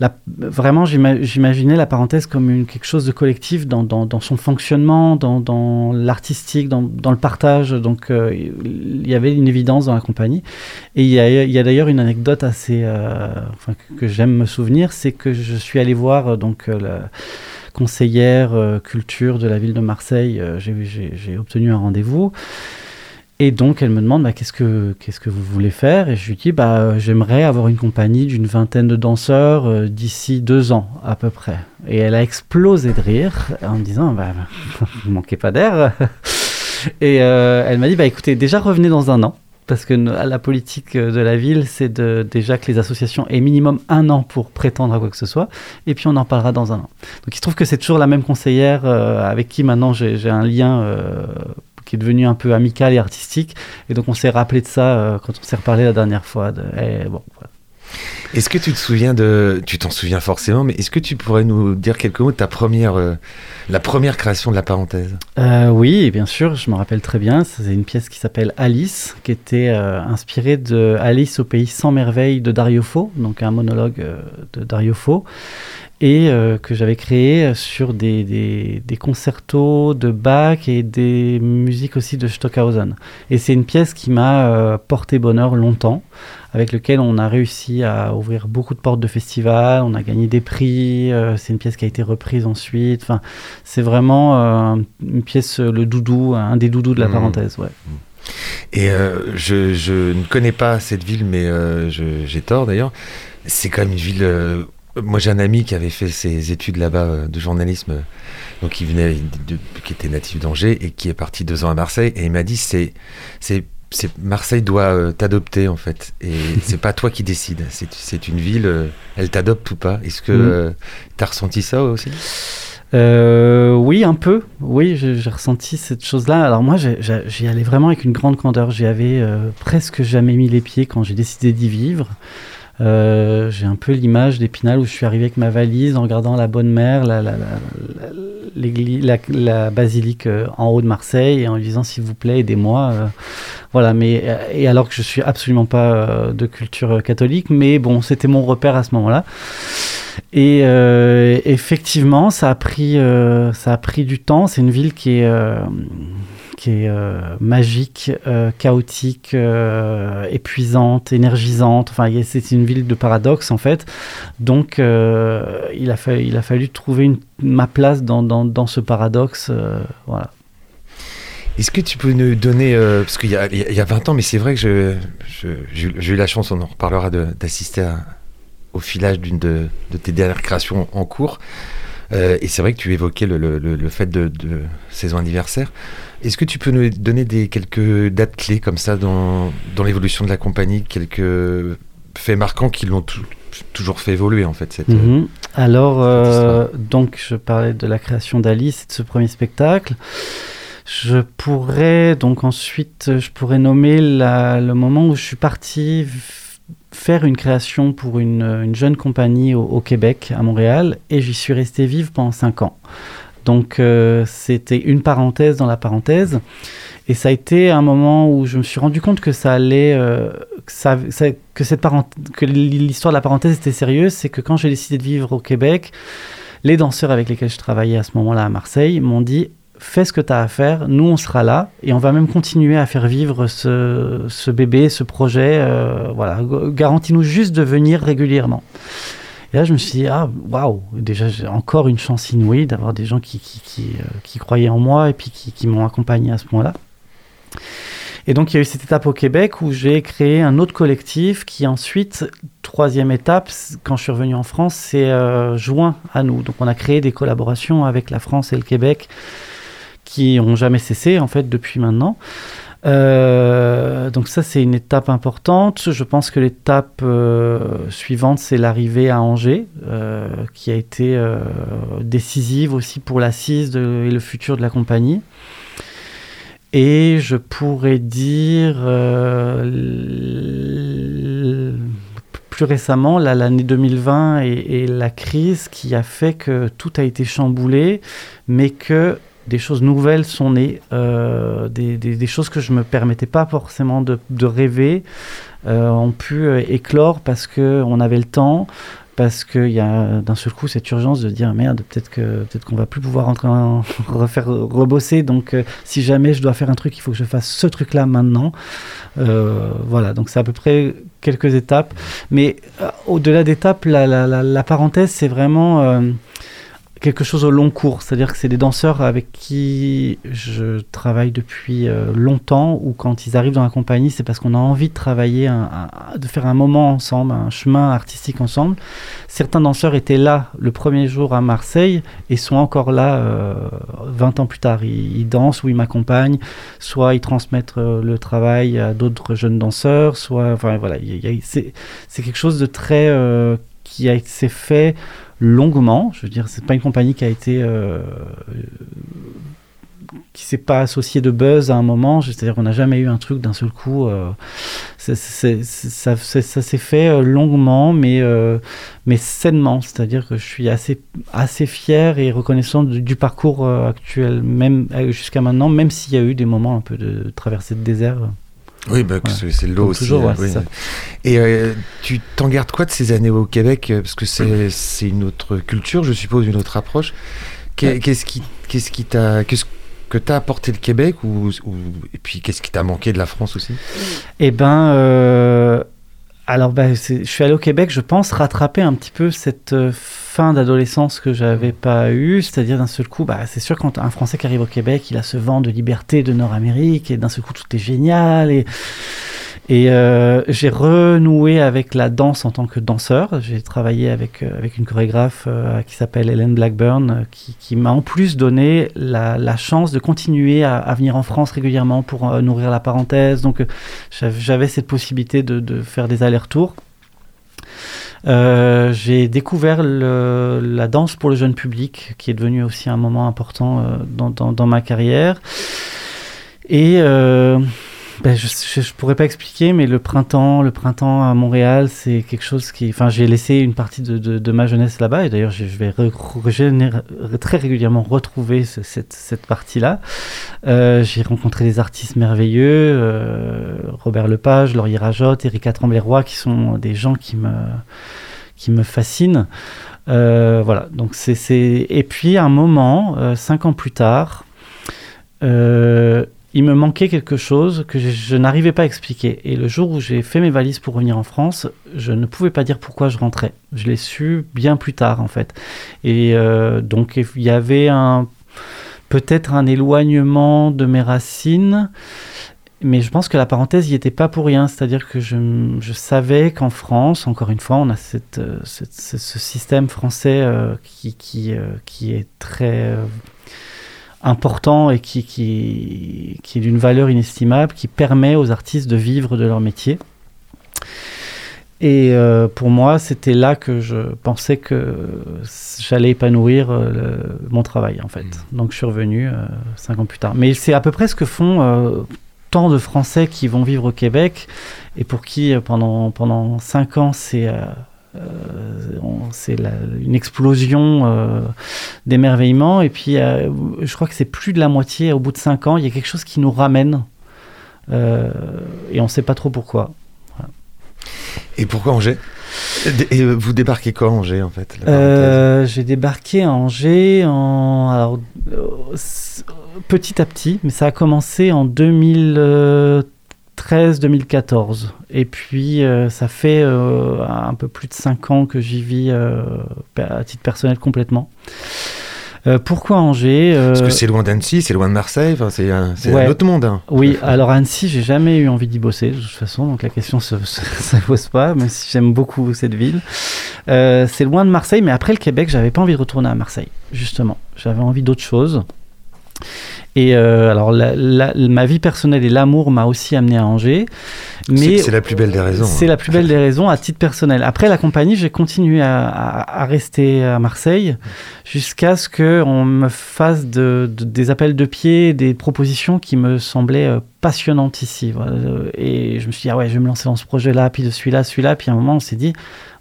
la- vraiment, j'ima- j'imaginais la parenthèse comme quelque chose de collectif dans, son fonctionnement, dans, l'artistique, dans, le partage. Donc, euh, il y avait une évidence dans la compagnie. Et il y a, d'ailleurs une anecdote assez, euh, que, j'aime me souvenir, c'est que je suis allé voir euh, donc le- conseillère culture de la ville de Marseille, j'ai obtenu un rendez-vous. Et donc, elle me demande bah, qu'est-ce que qu'est-ce que vous voulez faire? Et je lui dis bah, euh, j'aimerais avoir une compagnie d'une vingtaine de danseurs euh, d'ici deux ans à peu près. Et elle a explosé de rire en me disant bah, vous manquez pas d'air. Et euh, elle m'a dit bah, écoutez, déjà revenez dans un an. Parce que la politique de la ville, c'est déjà que les associations aient minimum un an pour prétendre à quoi que ce soit, et puis on en parlera dans un an. Donc il se trouve que c'est toujours la même conseillère avec qui maintenant j'ai un lien qui est devenu un peu amical et artistique, et donc on s'est rappelé de ça euh, quand on s'est reparlé la dernière fois. De, eh, bon, voilà. Est-ce que tu te souviens de. Tu t'en souviens forcément, mais est-ce que tu pourrais nous dire quelques mots de ta première. euh, la première création de la parenthèse? Euh, oui, bien sûr, je me rappelle très bien. C'est une pièce qui s'appelle Alice, qui était euh, inspirée de Alice au pays sans merveilles de Dario Fo, donc un monologue de Dario Fo, et euh, que j'avais créé sur des, des, des concertos de Bach et des musiques aussi de Stockhausen. Et c'est une pièce qui m'a euh, porté bonheur longtemps, avec lequel on a réussi à ouvrir beaucoup de portes de festivals, on a gagné des prix, euh, c'est une pièce qui a été reprise ensuite. Enfin, c'est vraiment une pièce, le doudou, un des doudous de la Mhm. parenthèse. Ouais. Et euh, je, je ne connais pas cette ville, mais euh, j'ai tort d'ailleurs. C'est quand même une ville. euh, moi, j'ai un ami qui avait fait ses études là-bas euh, de journalisme, euh, donc qui venait, de- qui était natif d'Angers et qui est parti deux ans à Marseille. Et il m'a dit, c'est, c'est, Marseille doit euh, t'adopter en fait, et c'est pas toi qui décides. C'est, c'est une ville, euh, elle t'adopte ou pas. Est-ce que Mhm. euh, t'as ressenti ça aussi? Oui, un peu. Oui, j'ai ressenti cette chose-là. Alors moi, j'y allais vraiment avec une grande candeur. J'y avais presque jamais mis les pieds quand j'ai décidé d'y vivre. Euh, j'ai un peu l'image d'Épinal où je suis arrivé avec ma valise en regardant la bonne mère, la, basilique euh, en haut de Marseille et en lui disant s'il vous plaît aidez-moi. euh, voilà, mais et alors que je suis absolument pas de culture catholique, mais bon, c'était mon repère à ce moment-là. Et effectivement, ça a pris, ça a pris du temps. C'est une ville qui est, qui est euh, magique, euh, chaotique, euh, épuisante, énergisante. Enfin, c'est une ville de paradoxes en fait. Donc, il, a fallu, trouver ma place dans, ce paradoxe. voilà. Est-ce que tu peux nous donner, parce qu'il y a, il y a- il y a 20 ans, mais c'est vrai que j'ai eu- la chance, on en reparlera, d'assister au filage d'une de tes dernières créations en cours. Euh, et c'est vrai que tu évoquais le, le- le- fait de, de saison anniversaire. Est-ce que tu peux nous donner des, quelques dates clés comme ça dans, dans l'évolution de la compagnie, quelques faits marquants qui l'ont tou- toujours fait évoluer en fait cette, Mhm. Alors, euh, donc, je parlais de la création d'Alice et de ce premier spectacle. Je pourrais donc ensuite, je pourrais nommer la- le moment où je suis parti faire une création pour une, une jeune compagnie au, Québec, à Montréal, et j'y suis resté vivre pendant cinq ans. Donc, euh, c'était une parenthèse dans la parenthèse. Et ça a été un moment où je me suis rendu compte que ça allait, euh, que, ça, ça- que l'histoire de la parenthèse était sérieuse. C'est que quand j'ai décidé de vivre au Québec, les danseurs avec lesquels je travaillais à ce moment-là à Marseille m'ont dit fais ce que tu as à faire, nous on sera là et on va même continuer à faire vivre ce, bébé, ce projet. euh, voilà, garantis-nous juste de venir régulièrement. Et là, je me suis dit, ah, waouh, déjà, j'ai encore une chance inouïe d'avoir des gens qui, qui, qui, euh, croyaient en moi et puis qui, m'ont accompagné à ce moment-là. Et donc, il y a eu cette étape au Québec où j'ai créé un autre collectif qui ensuite, troisième étape, quand je suis revenu en France, s'est euh, joint à nous. Donc, on a créé des collaborations avec la France et le Québec qui ont jamais cessé, en fait, depuis maintenant. Euh, donc ça, c'est une étape importante. Je pense que l'étape euh, suivante, c'est l'arrivée à Angers, euh, qui a été décisive aussi pour l'assise et le futur de la compagnie. Et je pourrais dire plus récemment, l'année 2020 et, et la crise qui a fait que tout a été chamboulé, mais que des choses nouvelles sont nées, euh, des, choses que je me permettais pas forcément de, rêver euh, ont pu euh, éclore parce que on avait le temps, parce qu'il y a d'un seul coup cette urgence de dire merde, peut-être que peut-être qu'on va plus pouvoir rentrer en, refaire rebosser. Donc si jamais je dois faire un truc, il faut que je fasse ce truc-là maintenant. Voilà, donc c'est à peu près quelques étapes. Mais au-delà d'étapes, la, parenthèse, c'est vraiment quelque chose au long cours. C'est-à-dire que c'est des danseurs avec qui je travaille depuis euh, longtemps, ou quand ils arrivent dans la compagnie, c'est parce qu'on a envie de travailler, de faire un moment ensemble, un chemin artistique ensemble. Certains danseurs étaient là le premier jour à Marseille et sont encore là euh, 20 ans plus tard. Ils, dansent ou ils m'accompagnent, soit ils transmettent euh, le travail à d'autres jeunes danseurs, soit, voilà, c'est quelque chose de très euh, qui s'est fait longuement. Je veux dire, c'est pas une compagnie qui a été euh, qui s'est pas associée de buzz à un moment. C'est-à-dire qu'on n'a jamais eu un truc d'un seul coup. euh, ça ça s'est fait euh, longuement, mais mais sainement. C'est-à-dire que je suis assez assez fier et reconnaissant du, du parcours actuel, même jusqu'à maintenant, même s'il y a eu des moments un peu de traversée de désert. Oui, bah, c'est c'est le lot Comme aussi. toujours, euh, ouais, oui. c'est ça. Et euh, tu t'en gardes quoi de ces années au Québec euh, Parce que c'est une autre culture, je suppose, une autre approche. Qu'est-ce qui qu'est-ce qui t'a qu'est-ce que t'as apporté le Québec ou, ou- et puis qu'est-ce qui t'a manqué de la France aussi? Eh ben, euh, alors ben, je suis allé au Québec, je pense, rattraper un petit peu cette euh, fin d'adolescence que j'avais pas eue, c'est-à-dire d'un seul coup, bah, c'est sûr quand un Français qui arrive au Québec, il a ce vent de liberté de Nord-Amérique et d'un seul coup tout est génial et et euh, j'ai renoué avec la danse en tant que danseur. J'ai travaillé avec, euh, avec une chorégraphe euh, qui s'appelle Hélène Blackburn, euh, qui, qui m'a en plus donné la, la chance de continuer à, à venir en France régulièrement pour euh, nourrir la parenthèse. Donc euh, j'av- j'avais cette possibilité de, de faire des allers-retours. Euh, j'ai découvert le- la danse pour le jeune public, qui est devenu aussi un moment important euh, dans, dans- dans ma carrière. Et euh, ben, je, je, pourrais pas expliquer, mais le printemps, le printemps à Montréal, c'est quelque chose qui. Enfin, j'ai laissé une partie de, ma jeunesse là-bas, et d'ailleurs, je, vais très régulièrement retrouver ce- cette, partie-là. Euh, j'ai rencontré des artistes merveilleux, euh, Robert Lepage, Laurier Rajotte, Erika Tremblay-Roy, qui sont des gens qui me, qui me fascinent. Euh, voilà, donc c'est. Et puis, un moment, euh, cinq ans plus tard, il me manquait quelque chose que je, n'arrivais pas à expliquer. Et le jour où j'ai fait mes valises pour revenir en France, je ne pouvais pas dire pourquoi je rentrais. Je l'ai su bien plus tard, en fait. Et euh, donc, il y avait un peut-être un éloignement de mes racines. Mais je pense que la parenthèse n'y était pas pour rien. C'est-à-dire que je, savais qu'en France, encore une fois, on a euh, ce, système français euh, qui, est très important et qui, qui, qui est d'une valeur inestimable, qui permet aux artistes de vivre de leur métier. Et euh, pour moi, c'était là que je pensais que j'allais épanouir euh, le- mon travail, en fait. Donc je suis revenu euh, cinq ans plus tard. Mais c'est à peu près ce que font tant de Français qui vont vivre au Québec et pour qui, pendant, pendant cinq ans, c'est... euh, c'est une explosion euh, d'émerveillement. Et puis euh, je crois que c'est plus de la moitié au bout de cinq ans il y a quelque chose qui nous ramène. Et on sait pas trop pourquoi. Et pourquoi Angers? Et, vous débarquez quand Angers en fait Euh, j'ai débarqué à Angers en alors, petit à petit, mais ça a commencé en 2013-2014. Et puis euh, ça fait euh, un peu plus de 5 ans que j'y vis euh, à titre personnel complètement. Pourquoi Angers Parce que c'est loin d'Annecy, c'est loin de Marseille, enfin, c'est un, Ouais. un autre monde. hein. Oui, alors Annecy, j'ai jamais eu envie d'y bosser de toute façon, donc la question se, se, se pose pas, même si j'aime beaucoup cette ville. C'est loin de Marseille, mais après le Québec, j'avais pas envie de retourner à Marseille, justement. J'avais envie d'autre chose. Et euh, alors, la- la- ma vie personnelle et l'amour m'a aussi amené à Angers. Mais c'est la plus belle des raisons. c'est hein. la plus belle des raisons à titre personnel. Après la compagnie, j'ai continué à, à- à rester à Marseille jusqu'à ce qu'on me fasse de- de- des appels de pied, des propositions qui me semblaient passionnantes ici. Voilà. Euh, Et je me suis dit, ah ouais, je vais me lancer dans ce projet-là, puis de celui-là, celui-là. Puis à un moment, on s'est dit,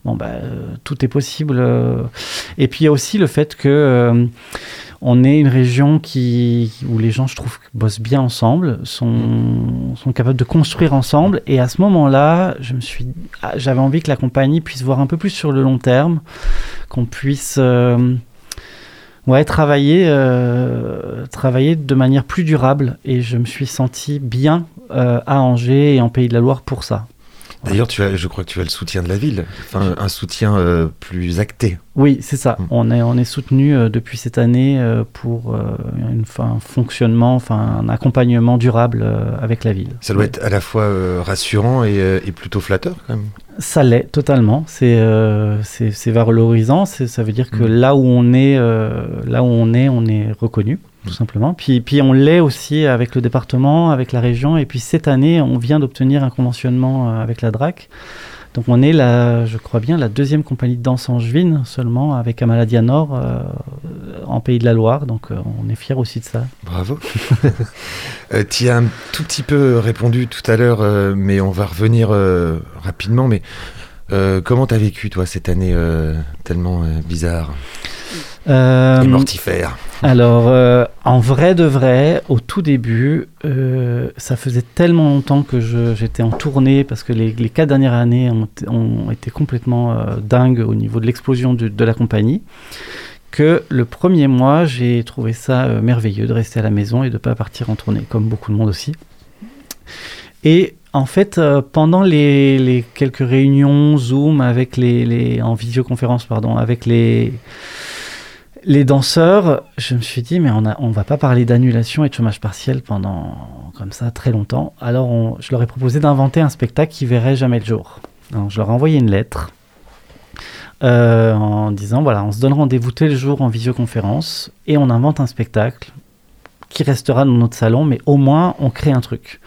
bon, bah, euh, tout est possible. euh. Et puis il y a aussi le fait que. on est une région qui, où les gens, je trouve, bossent bien ensemble, sont, sont capables de construire ensemble. Et à ce moment-là, je me suis, ah, j'avais envie que la compagnie puisse voir un peu plus sur le long terme, qu'on puisse, ouais, travailler, euh, travailler de manière plus durable. Et je me suis senti bien euh, à Angers et en Pays de la Loire pour ça. D'ailleurs, tu as, je crois que tu as le soutien de la ville, enfin un soutien euh, plus acté. Oui, c'est ça. Mm. On est, on est soutenu euh, depuis cette année euh, pour une, un fonctionnement, enfin un accompagnement durable avec la ville. Ça doit être à la fois rassurant et, et plutôt flatteur quand même. Ça l'est totalement. C'est c'est valorisant. Ça veut dire que Mm. là où on est, là où on est, on est reconnu, tout simplement. Puis, puis on l'est aussi avec le département, avec la région. Et puis cette année, on vient d'obtenir un conventionnement euh, avec la DRAC. Donc on est, la, je crois bien, la deuxième compagnie de danse angevine seulement avec Amaladia Nord euh, en Pays de la Loire. Donc euh, on est fiers aussi de ça. Bravo. euh, tu as un tout petit peu répondu tout à l'heure, mais on va revenir rapidement. Mais comment t'as vécu toi cette année tellement bizarre? Euh, mortifère Alors, euh, en vrai de vrai, au tout début, euh, ça faisait tellement longtemps que j'étais en tournée parce que les, les quatre dernières années ont, ont été complètement euh, dingues au niveau de l'explosion de, de la compagnie que le premier mois, j'ai trouvé ça merveilleux de rester à la maison et de ne pas partir en tournée, comme beaucoup de monde aussi. Et en fait, euh, pendant les, les quelques réunions Zoom avec les, les- en visioconférence, pardon, avec les les danseurs, je me suis dit, mais on on va pas parler d'annulation et de chômage partiel pendant comme ça très longtemps. Alors, je leur ai proposé d'inventer un spectacle qui verrait jamais le jour. Alors, je leur ai envoyé une lettre euh, en disant, voilà, on se donne rendez-vous tel jour en visioconférence et on invente un spectacle qui restera dans notre salon, mais au moins on crée un truc.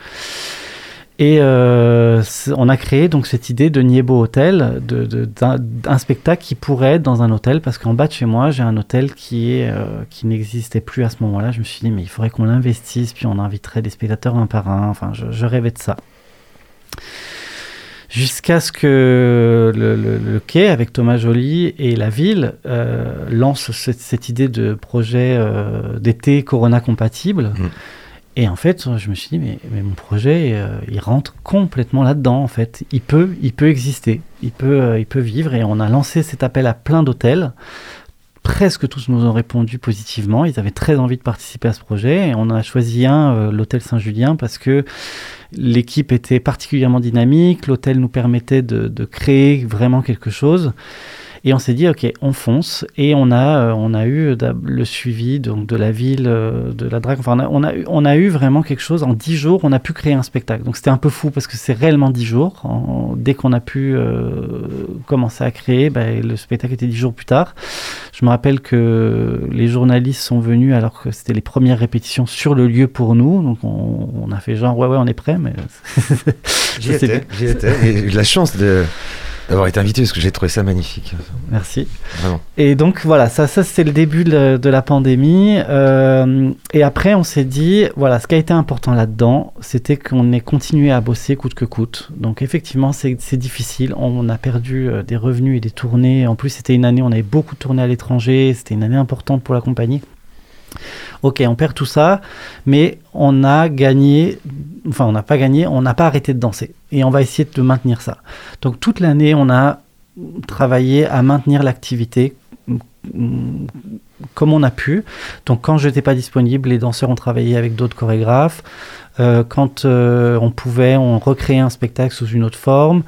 Et euh, on a créé donc cette idée de Niebo Hotel, de, de- d'un, d'un spectacle qui pourrait être dans un hôtel, parce qu'en bas de chez moi, j'ai un hôtel qui, est, euh, qui n'existait plus à ce moment-là. Je me suis dit, mais il faudrait qu'on l'investisse, puis on inviterait des spectateurs un par un. Enfin, je, rêvais de ça. Jusqu'à ce que le, quai, avec Thomas Joly et la ville, euh, lance cette, idée de projet euh, d'été Corona compatible. Mm. Et en fait, je me suis dit, mais, mon projet, euh, il rentre complètement là-dedans, en fait. Il peut, il peut exister, il peut, euh, il peut vivre. Et on a lancé cet appel à plein d'hôtels. Presque tous nous ont répondu positivement. Ils avaient très envie de participer à ce projet. Et on a choisi un, euh, l'hôtel Saint-Julien, parce que l'équipe était particulièrement dynamique. L'hôtel nous permettait de, de créer vraiment quelque chose. Et on s'est dit, ok, on fonce. Et on a, euh, on a eu d'ab- le suivi donc, de la ville, euh, de la drague. Enfin, on a, on, a, eu- on a eu vraiment quelque chose. En 10 jours, on a pu créer un spectacle. Donc c'était un peu fou parce que c'est réellement 10 jours. En- dès qu'on a pu euh, commencer à créer, ben, le spectacle était 10 jours plus tard. Je me rappelle que les journalistes sont venus alors que c'était les premières répétitions sur le lieu pour nous. Donc on, on a fait genre, ouais, ouais, on est prêt. Mais J'y étais, j'y étais. Et j'ai eu de la chance de- d'avoir été invité parce que j'ai trouvé ça magnifique. merci. Vraiment. Et donc voilà, ça, ça c'était le début de, de la pandémie. Euh, et après, on s'est dit, voilà, ce qui a été important là-dedans, c'était qu'on ait continué à bosser coûte que coûte. Donc effectivement, c'est c'est difficile. On a perdu euh, des revenus et des tournées. En plus, c'était une année, on avait beaucoup de tournées à l'étranger. C'était une année importante pour la compagnie. Ok, on perd tout ça, mais on a gagné, enfin on n'a pas gagné, on n'a pas arrêté de danser. Et on va essayer de maintenir ça. Donc toute l'année, on a travaillé à maintenir l'activité comme on a pu. Donc quand je n'étais pas disponible, les danseurs ont travaillé avec d'autres chorégraphes. Euh, quand euh, on pouvait, on recréait un spectacle sous une autre forme.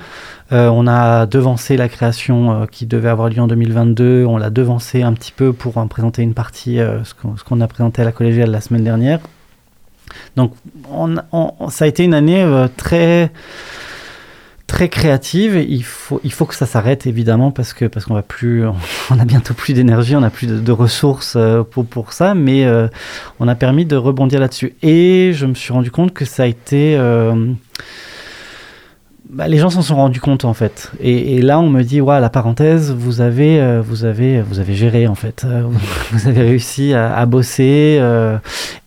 Euh, on a devancé la création qui devait avoir lieu en 2022. On l'a devancé un petit peu pour en présenter une partie, ce qu'on a présenté à la collégiale la semaine dernière. Donc on- on- ça a été une année très très créative. Il faut, il faut que ça s'arrête évidemment parce que parce qu'on va plus, on a bientôt plus d'énergie, on a plus de, ressources euh, pour pour ça, mais euh, on a permis de rebondir là-dessus. Et je me suis rendu compte que ça a été euh, bah, les gens s'en sont rendus compte en fait. Et, là, on me dit, ouais, la parenthèse, vous avez, vous avez, vous avez géré en fait. Vous avez réussi à, bosser.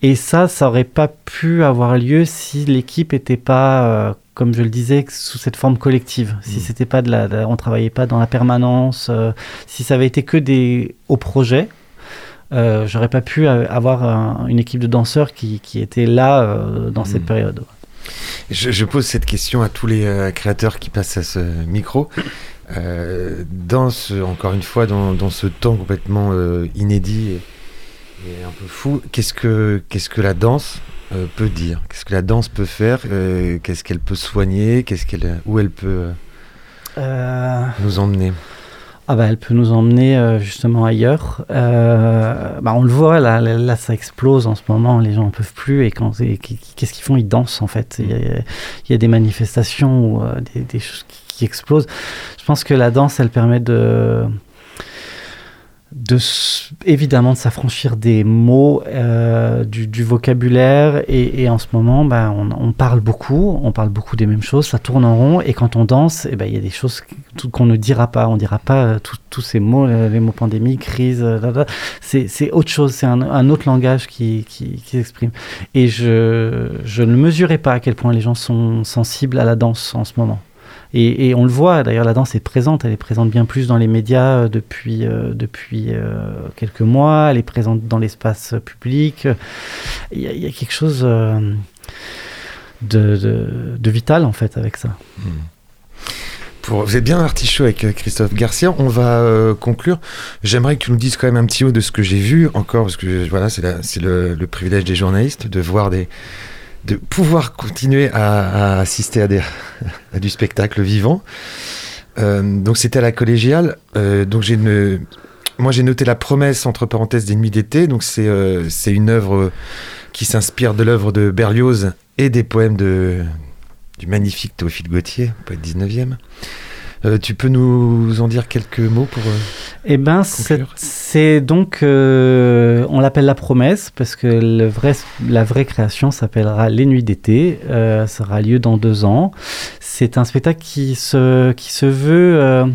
et ça, ça aurait pas pu avoir lieu si l'équipe était pas, comme je le disais, sous cette forme collective. Si Mm. c'était pas de la, de on travaillait pas dans la permanence. euh, si ça avait été que des au projet. Euh, j'aurais pas pu avoir un- une équipe de danseurs qui, qui était là euh, dans cette Mm. période. Je, je pose cette question à tous les euh, créateurs qui passent à ce micro. Dans ce, encore une fois, dans, dans ce temps complètement inédit et, et un peu fou, qu'est-ce que, qu'est-ce que la danse euh, peut dire Qu'est-ce que la danse peut faire euh, Qu'est-ce qu'elle peut soigner Qu'est-ce qu'elle, Où elle peut euh, nous emmener Ah bah elle peut nous emmener justement ailleurs. Bah on le voit là, là, ça explose en ce moment, les gens ne peuvent plus et quand qu'est-ce qu'ils font? Ils dansent en fait. Il y a, il y a des manifestations ou des, des choses qui, qui explosent. Je pense que la danse, elle permet de de évidemment de s'affranchir des mots, euh, du, du vocabulaire. Et, et en ce moment bah, on, on parle beaucoup, on parle beaucoup des mêmes choses, ça tourne en rond. Et quand on danse, eh ben, il y a des choses qu'on ne dira pas, on dira pas euh, tous- ces mots, euh, les mots pandémie, crise, c'est autre chose, c'est un, un autre langage qui, qui, qui s'exprime. Et je, je ne mesurais pas à quel point les gens sont sensibles à la danse en ce moment. Et, on le voit, d'ailleurs, la danse est présente. Elle est présente bien plus dans les médias euh, depuis, euh, depuis euh, quelques mois. Elle est présente dans l'espace public. Il y, a, quelque chose de, de, vital, en fait, avec ça. Pour, vous êtes bien artichaut avec Christophe Garcia. On va conclure. J'aimerais que tu nous dises quand même un petit mot de ce que j'ai vu encore, parce que voilà, c'est le, le privilège des journalistes de voir des, de pouvoir continuer à, assister à, du spectacle vivant. Euh, donc c'était à la collégiale. Euh, donc j'ai moi j'ai noté la promesse entre parenthèses des nuits d'été. Donc c'est euh, c'est une œuvre qui s'inspire de l'œuvre de Berlioz et des poèmes de du magnifique Théophile Gautier, poète 19e. Euh, tu peux nous en dire quelques mots pour. euh, Eh ben, c'est donc, euh, on l'appelle la promesse parce que le vrai, la vraie création s'appellera Les Nuits d'été. Ça aura lieu dans deux ans. C'est un spectacle qui se, qui se veut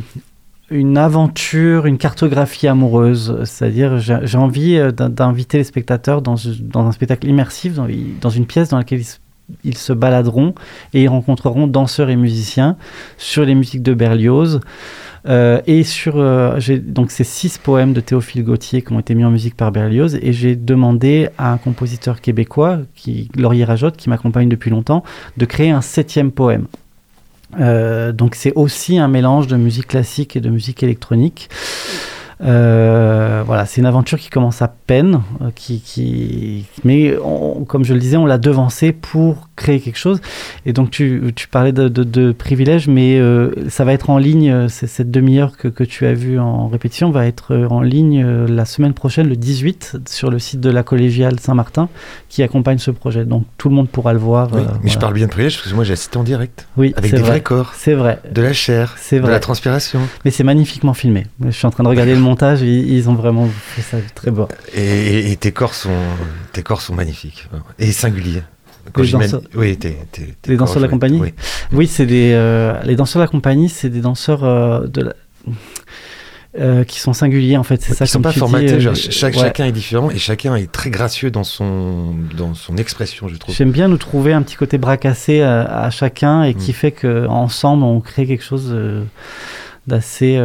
une aventure, une cartographie amoureuse. C'est-à-dire, j'ai envie d'in- d'inviter les spectateurs dans, dans un spectacle immersif, dans, dans une pièce dans laquelle ils se, ils se baladeront et ils rencontreront danseurs et musiciens sur les musiques de Berlioz. Euh, et sur euh, donc ces six poèmes de Théophile Gautier qui ont été mis en musique par Berlioz et j'ai demandé à un compositeur québécois qui Laurier Rajotte qui m'accompagne depuis longtemps de créer un septième poème. Euh, donc c'est aussi un mélange de musique classique et de musique électronique. Euh, voilà, c'est une aventure qui commence à peine, euh, qui, qui, mais on- comme je le disais, on l'a devancé pour créer quelque chose. Et donc tu, tu parlais de, de, de privilèges, mais euh, ça va être en ligne. c'est- Cette demi-heure que, que tu as vue en répétition va être en ligne la semaine prochaine, le 18, sur le site de la collégiale Saint-Martin, qui accompagne ce projet. Donc tout le monde pourra le voir. oui, euh, mais je parle bien de privilège parce que moi j'ai assisté en direct Oui, avec des vrai. vrais corps, C'est vrai. de la chair, C'est de vrai. la transpiration. Mais c'est magnifiquement filmé. Je suis en train de regarder le montage. Ils, ils ont vraiment fait ça très beau. Et, tes corps sont tes corps sont magnifiques et singuliers. Les danseurs- oui, Les danseurs de la compagnie oui. Oui, c'est des euh, les danseurs de la compagnie, c'est des danseurs euh, de la- euh, qui sont singuliers en fait. C'est ça. Sont pas dis, formatés. genre, chaque, ouais. Chacun est différent et chacun est très gracieux dans son dans son expression, je trouve. J'aime bien nous trouver un petit côté bracassé à, à chacun et qui Mm. fait que ensemble on crée quelque chose d'assez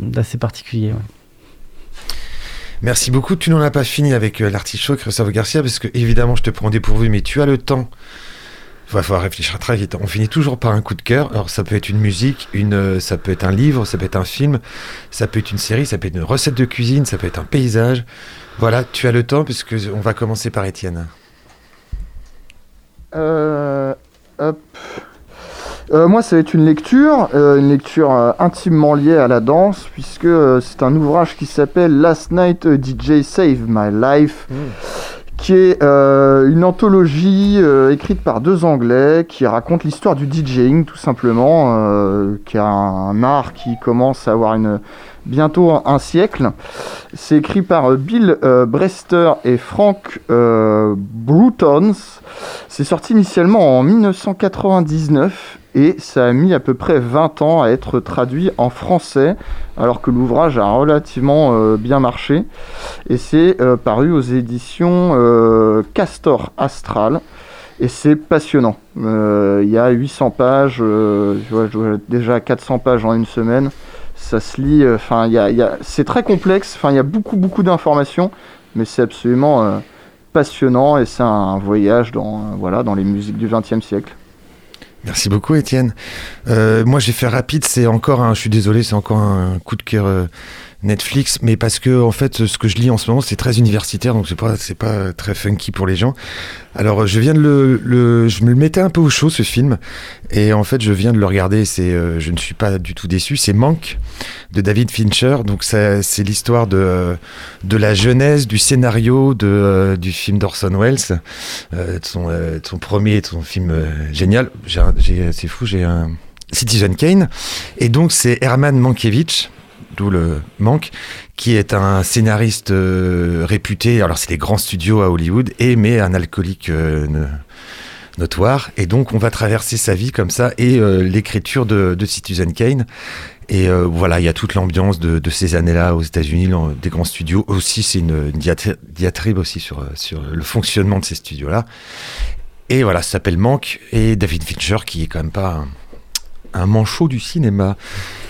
d'assez particulier. ouais. Merci beaucoup. Tu n'en as pas fini avec euh, l'artichaut, Christophe Garcia, parce que évidemment, je te prends dépourvu, mais tu as le temps. Il va falloir réfléchir très vite. On finit toujours par un coup de cœur. Alors, ça peut être une musique, une, euh, ça peut être un livre, ça peut être un film, ça peut être une série, ça peut être une recette de cuisine, ça peut être un paysage. Voilà, tu as le temps, puisque on va commencer par Étienne. Euh, hop. Euh, moi, ça va être une lecture, euh, une lecture euh, intimement liée à la danse, puisque c'est un ouvrage qui s'appelle Last Night a DJ Saved My Life, qui est une anthologie écrite par deux Anglais qui raconte l'histoire du DJing, tout simplement, qui a un, art qui commence à avoir une, bientôt un, siècle. C'est écrit par euh, Bill euh, Brester et Frank euh, Broutons. C'est sorti initialement en 1999 et ça a mis à peu près 20 ans à être traduit en français, alors que l'ouvrage a relativement euh, bien marché. Et c'est euh, paru aux éditions Castor Astral. Et c'est passionnant. Il y a 800 pages, euh, je vois déjà 400 pages en une semaine. Ça se lit, euh, enfin, y c'est très complexe, enfin, il y a beaucoup, beaucoup d'informations, mais c'est absolument euh, passionnant et c'est un voyage dans, euh, voilà, dans les musiques du XXe siècle. Merci beaucoup, Étienne. Moi, j'ai fait rapide. C'est encore un. Je suis désolé, c'est encore un coup de cœur Netflix, mais parce que en fait, ce que je lis en ce moment, c'est très universitaire, donc c'est pas, c'est pas très funky pour les gens. Alors, je viens de le, je me le mettais un peu au chaud ce film, et en fait, je viens de le regarder. C'est, euh, je ne suis pas du tout déçu. C'est Manque de David Fincher. Donc, c'est l'histoire de de la jeunesse, du scénario de euh, du film d'Orson Welles, euh, de son, son premier, de son film génial. J'ai- c'est fou, j'ai un Citizen Kane, et donc c'est Herman Mankiewicz d'où le manque, qui est un scénariste euh, réputé. Alors, c'est les grands studios à Hollywood, et mais un alcoolique euh, notoire. Et donc, on va traverser sa vie comme ça et euh, l'écriture de, Citizen Kane. Et voilà, il y a toute l'ambiance de, ces années-là aux États-Unis, des grands studios. Aussi, c'est une, une diatri- diatribe aussi sur, sur le fonctionnement de ces studios-là. Et voilà, ça s'appelle Manque. Et David Fincher, qui est quand même pas un manchot du cinéma.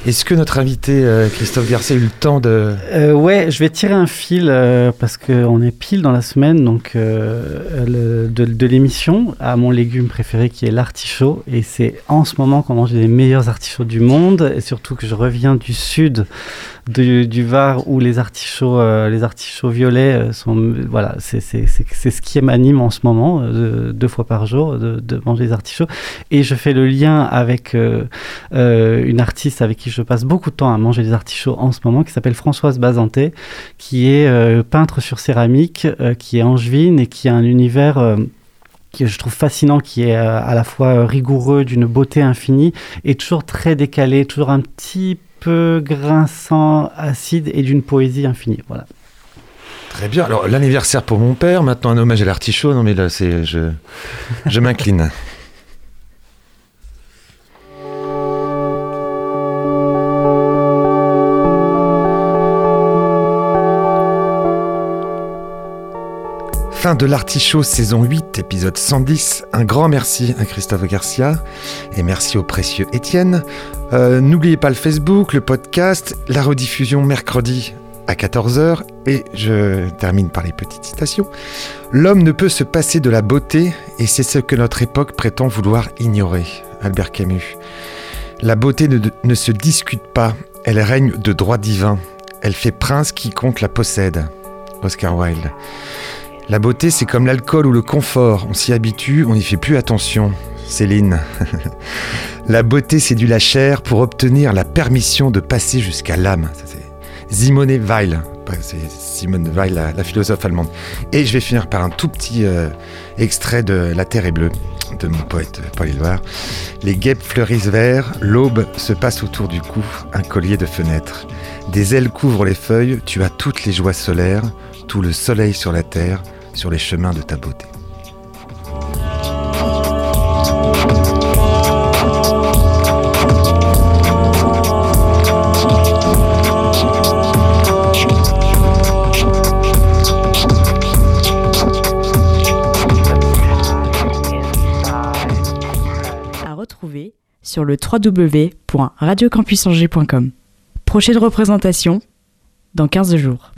Est-ce que notre invité euh, Christophe Garcia a eu le temps de... Euh, ouais, je vais tirer un fil euh, parce qu'on est pile dans la semaine donc euh, de, l'émission à mon légume préféré qui est l'artichaut. Et c'est en ce moment qu'on mange les meilleurs artichauts du monde. Et surtout que je reviens du sud du, Var où les artichauts, euh, les artichauts violets sont. Voilà, c'est ce qui m'anime en ce moment, deux fois par jour, de, manger des artichauts. Et je fais le lien avec une artiste avec qui je passe beaucoup de temps à manger des artichauts en ce moment, qui s'appelle Françoise Bazanté, qui est euh, peintre sur céramique, euh, qui est angevine et qui a un univers euh, que je trouve fascinant, qui est à la fois rigoureux, d'une beauté infinie, et toujours très décalé, toujours un petit peu grinçant, acide, et d'une poésie infinie. Voilà. Très bien. Alors, l'anniversaire pour mon père, maintenant un hommage à l'artichaut. Non, mais là, c'est... Je, je m'incline. De l'artichaut saison 8, épisode 110. Un grand merci à Christophe Garcia et merci au précieux Étienne. Euh, N'oubliez pas le Facebook, le podcast, la rediffusion mercredi à 14h. Et je termine par les petites citations. L'homme ne peut se passer de la beauté et c'est ce que notre époque prétend vouloir ignorer. Albert Camus. La beauté ne, ne se discute pas, elle règne de droit divin. Elle fait prince quiconque la possède. Oscar Wilde. La beauté, c'est comme l'alcool ou le confort. On s'y habitue, on n'y fait plus attention. Céline. la beauté séduit la chair pour obtenir la permission de passer jusqu'à l'âme. Simone Weil. C'est Simone Weil, la, philosophe allemande. Et je vais finir par un tout petit euh, extrait de La Terre est bleue de mon poète Paul Éluard. Les guêpes fleurissent vert, l'aube se passe autour du cou, un collier de fenêtres. Des ailes couvrent les feuilles, tu as toutes les joies solaires, tout le soleil sur la terre, sur les chemins de ta beauté. À retrouver sur le www.radiocampusangers.com. Prochaine représentation dans 15 jours.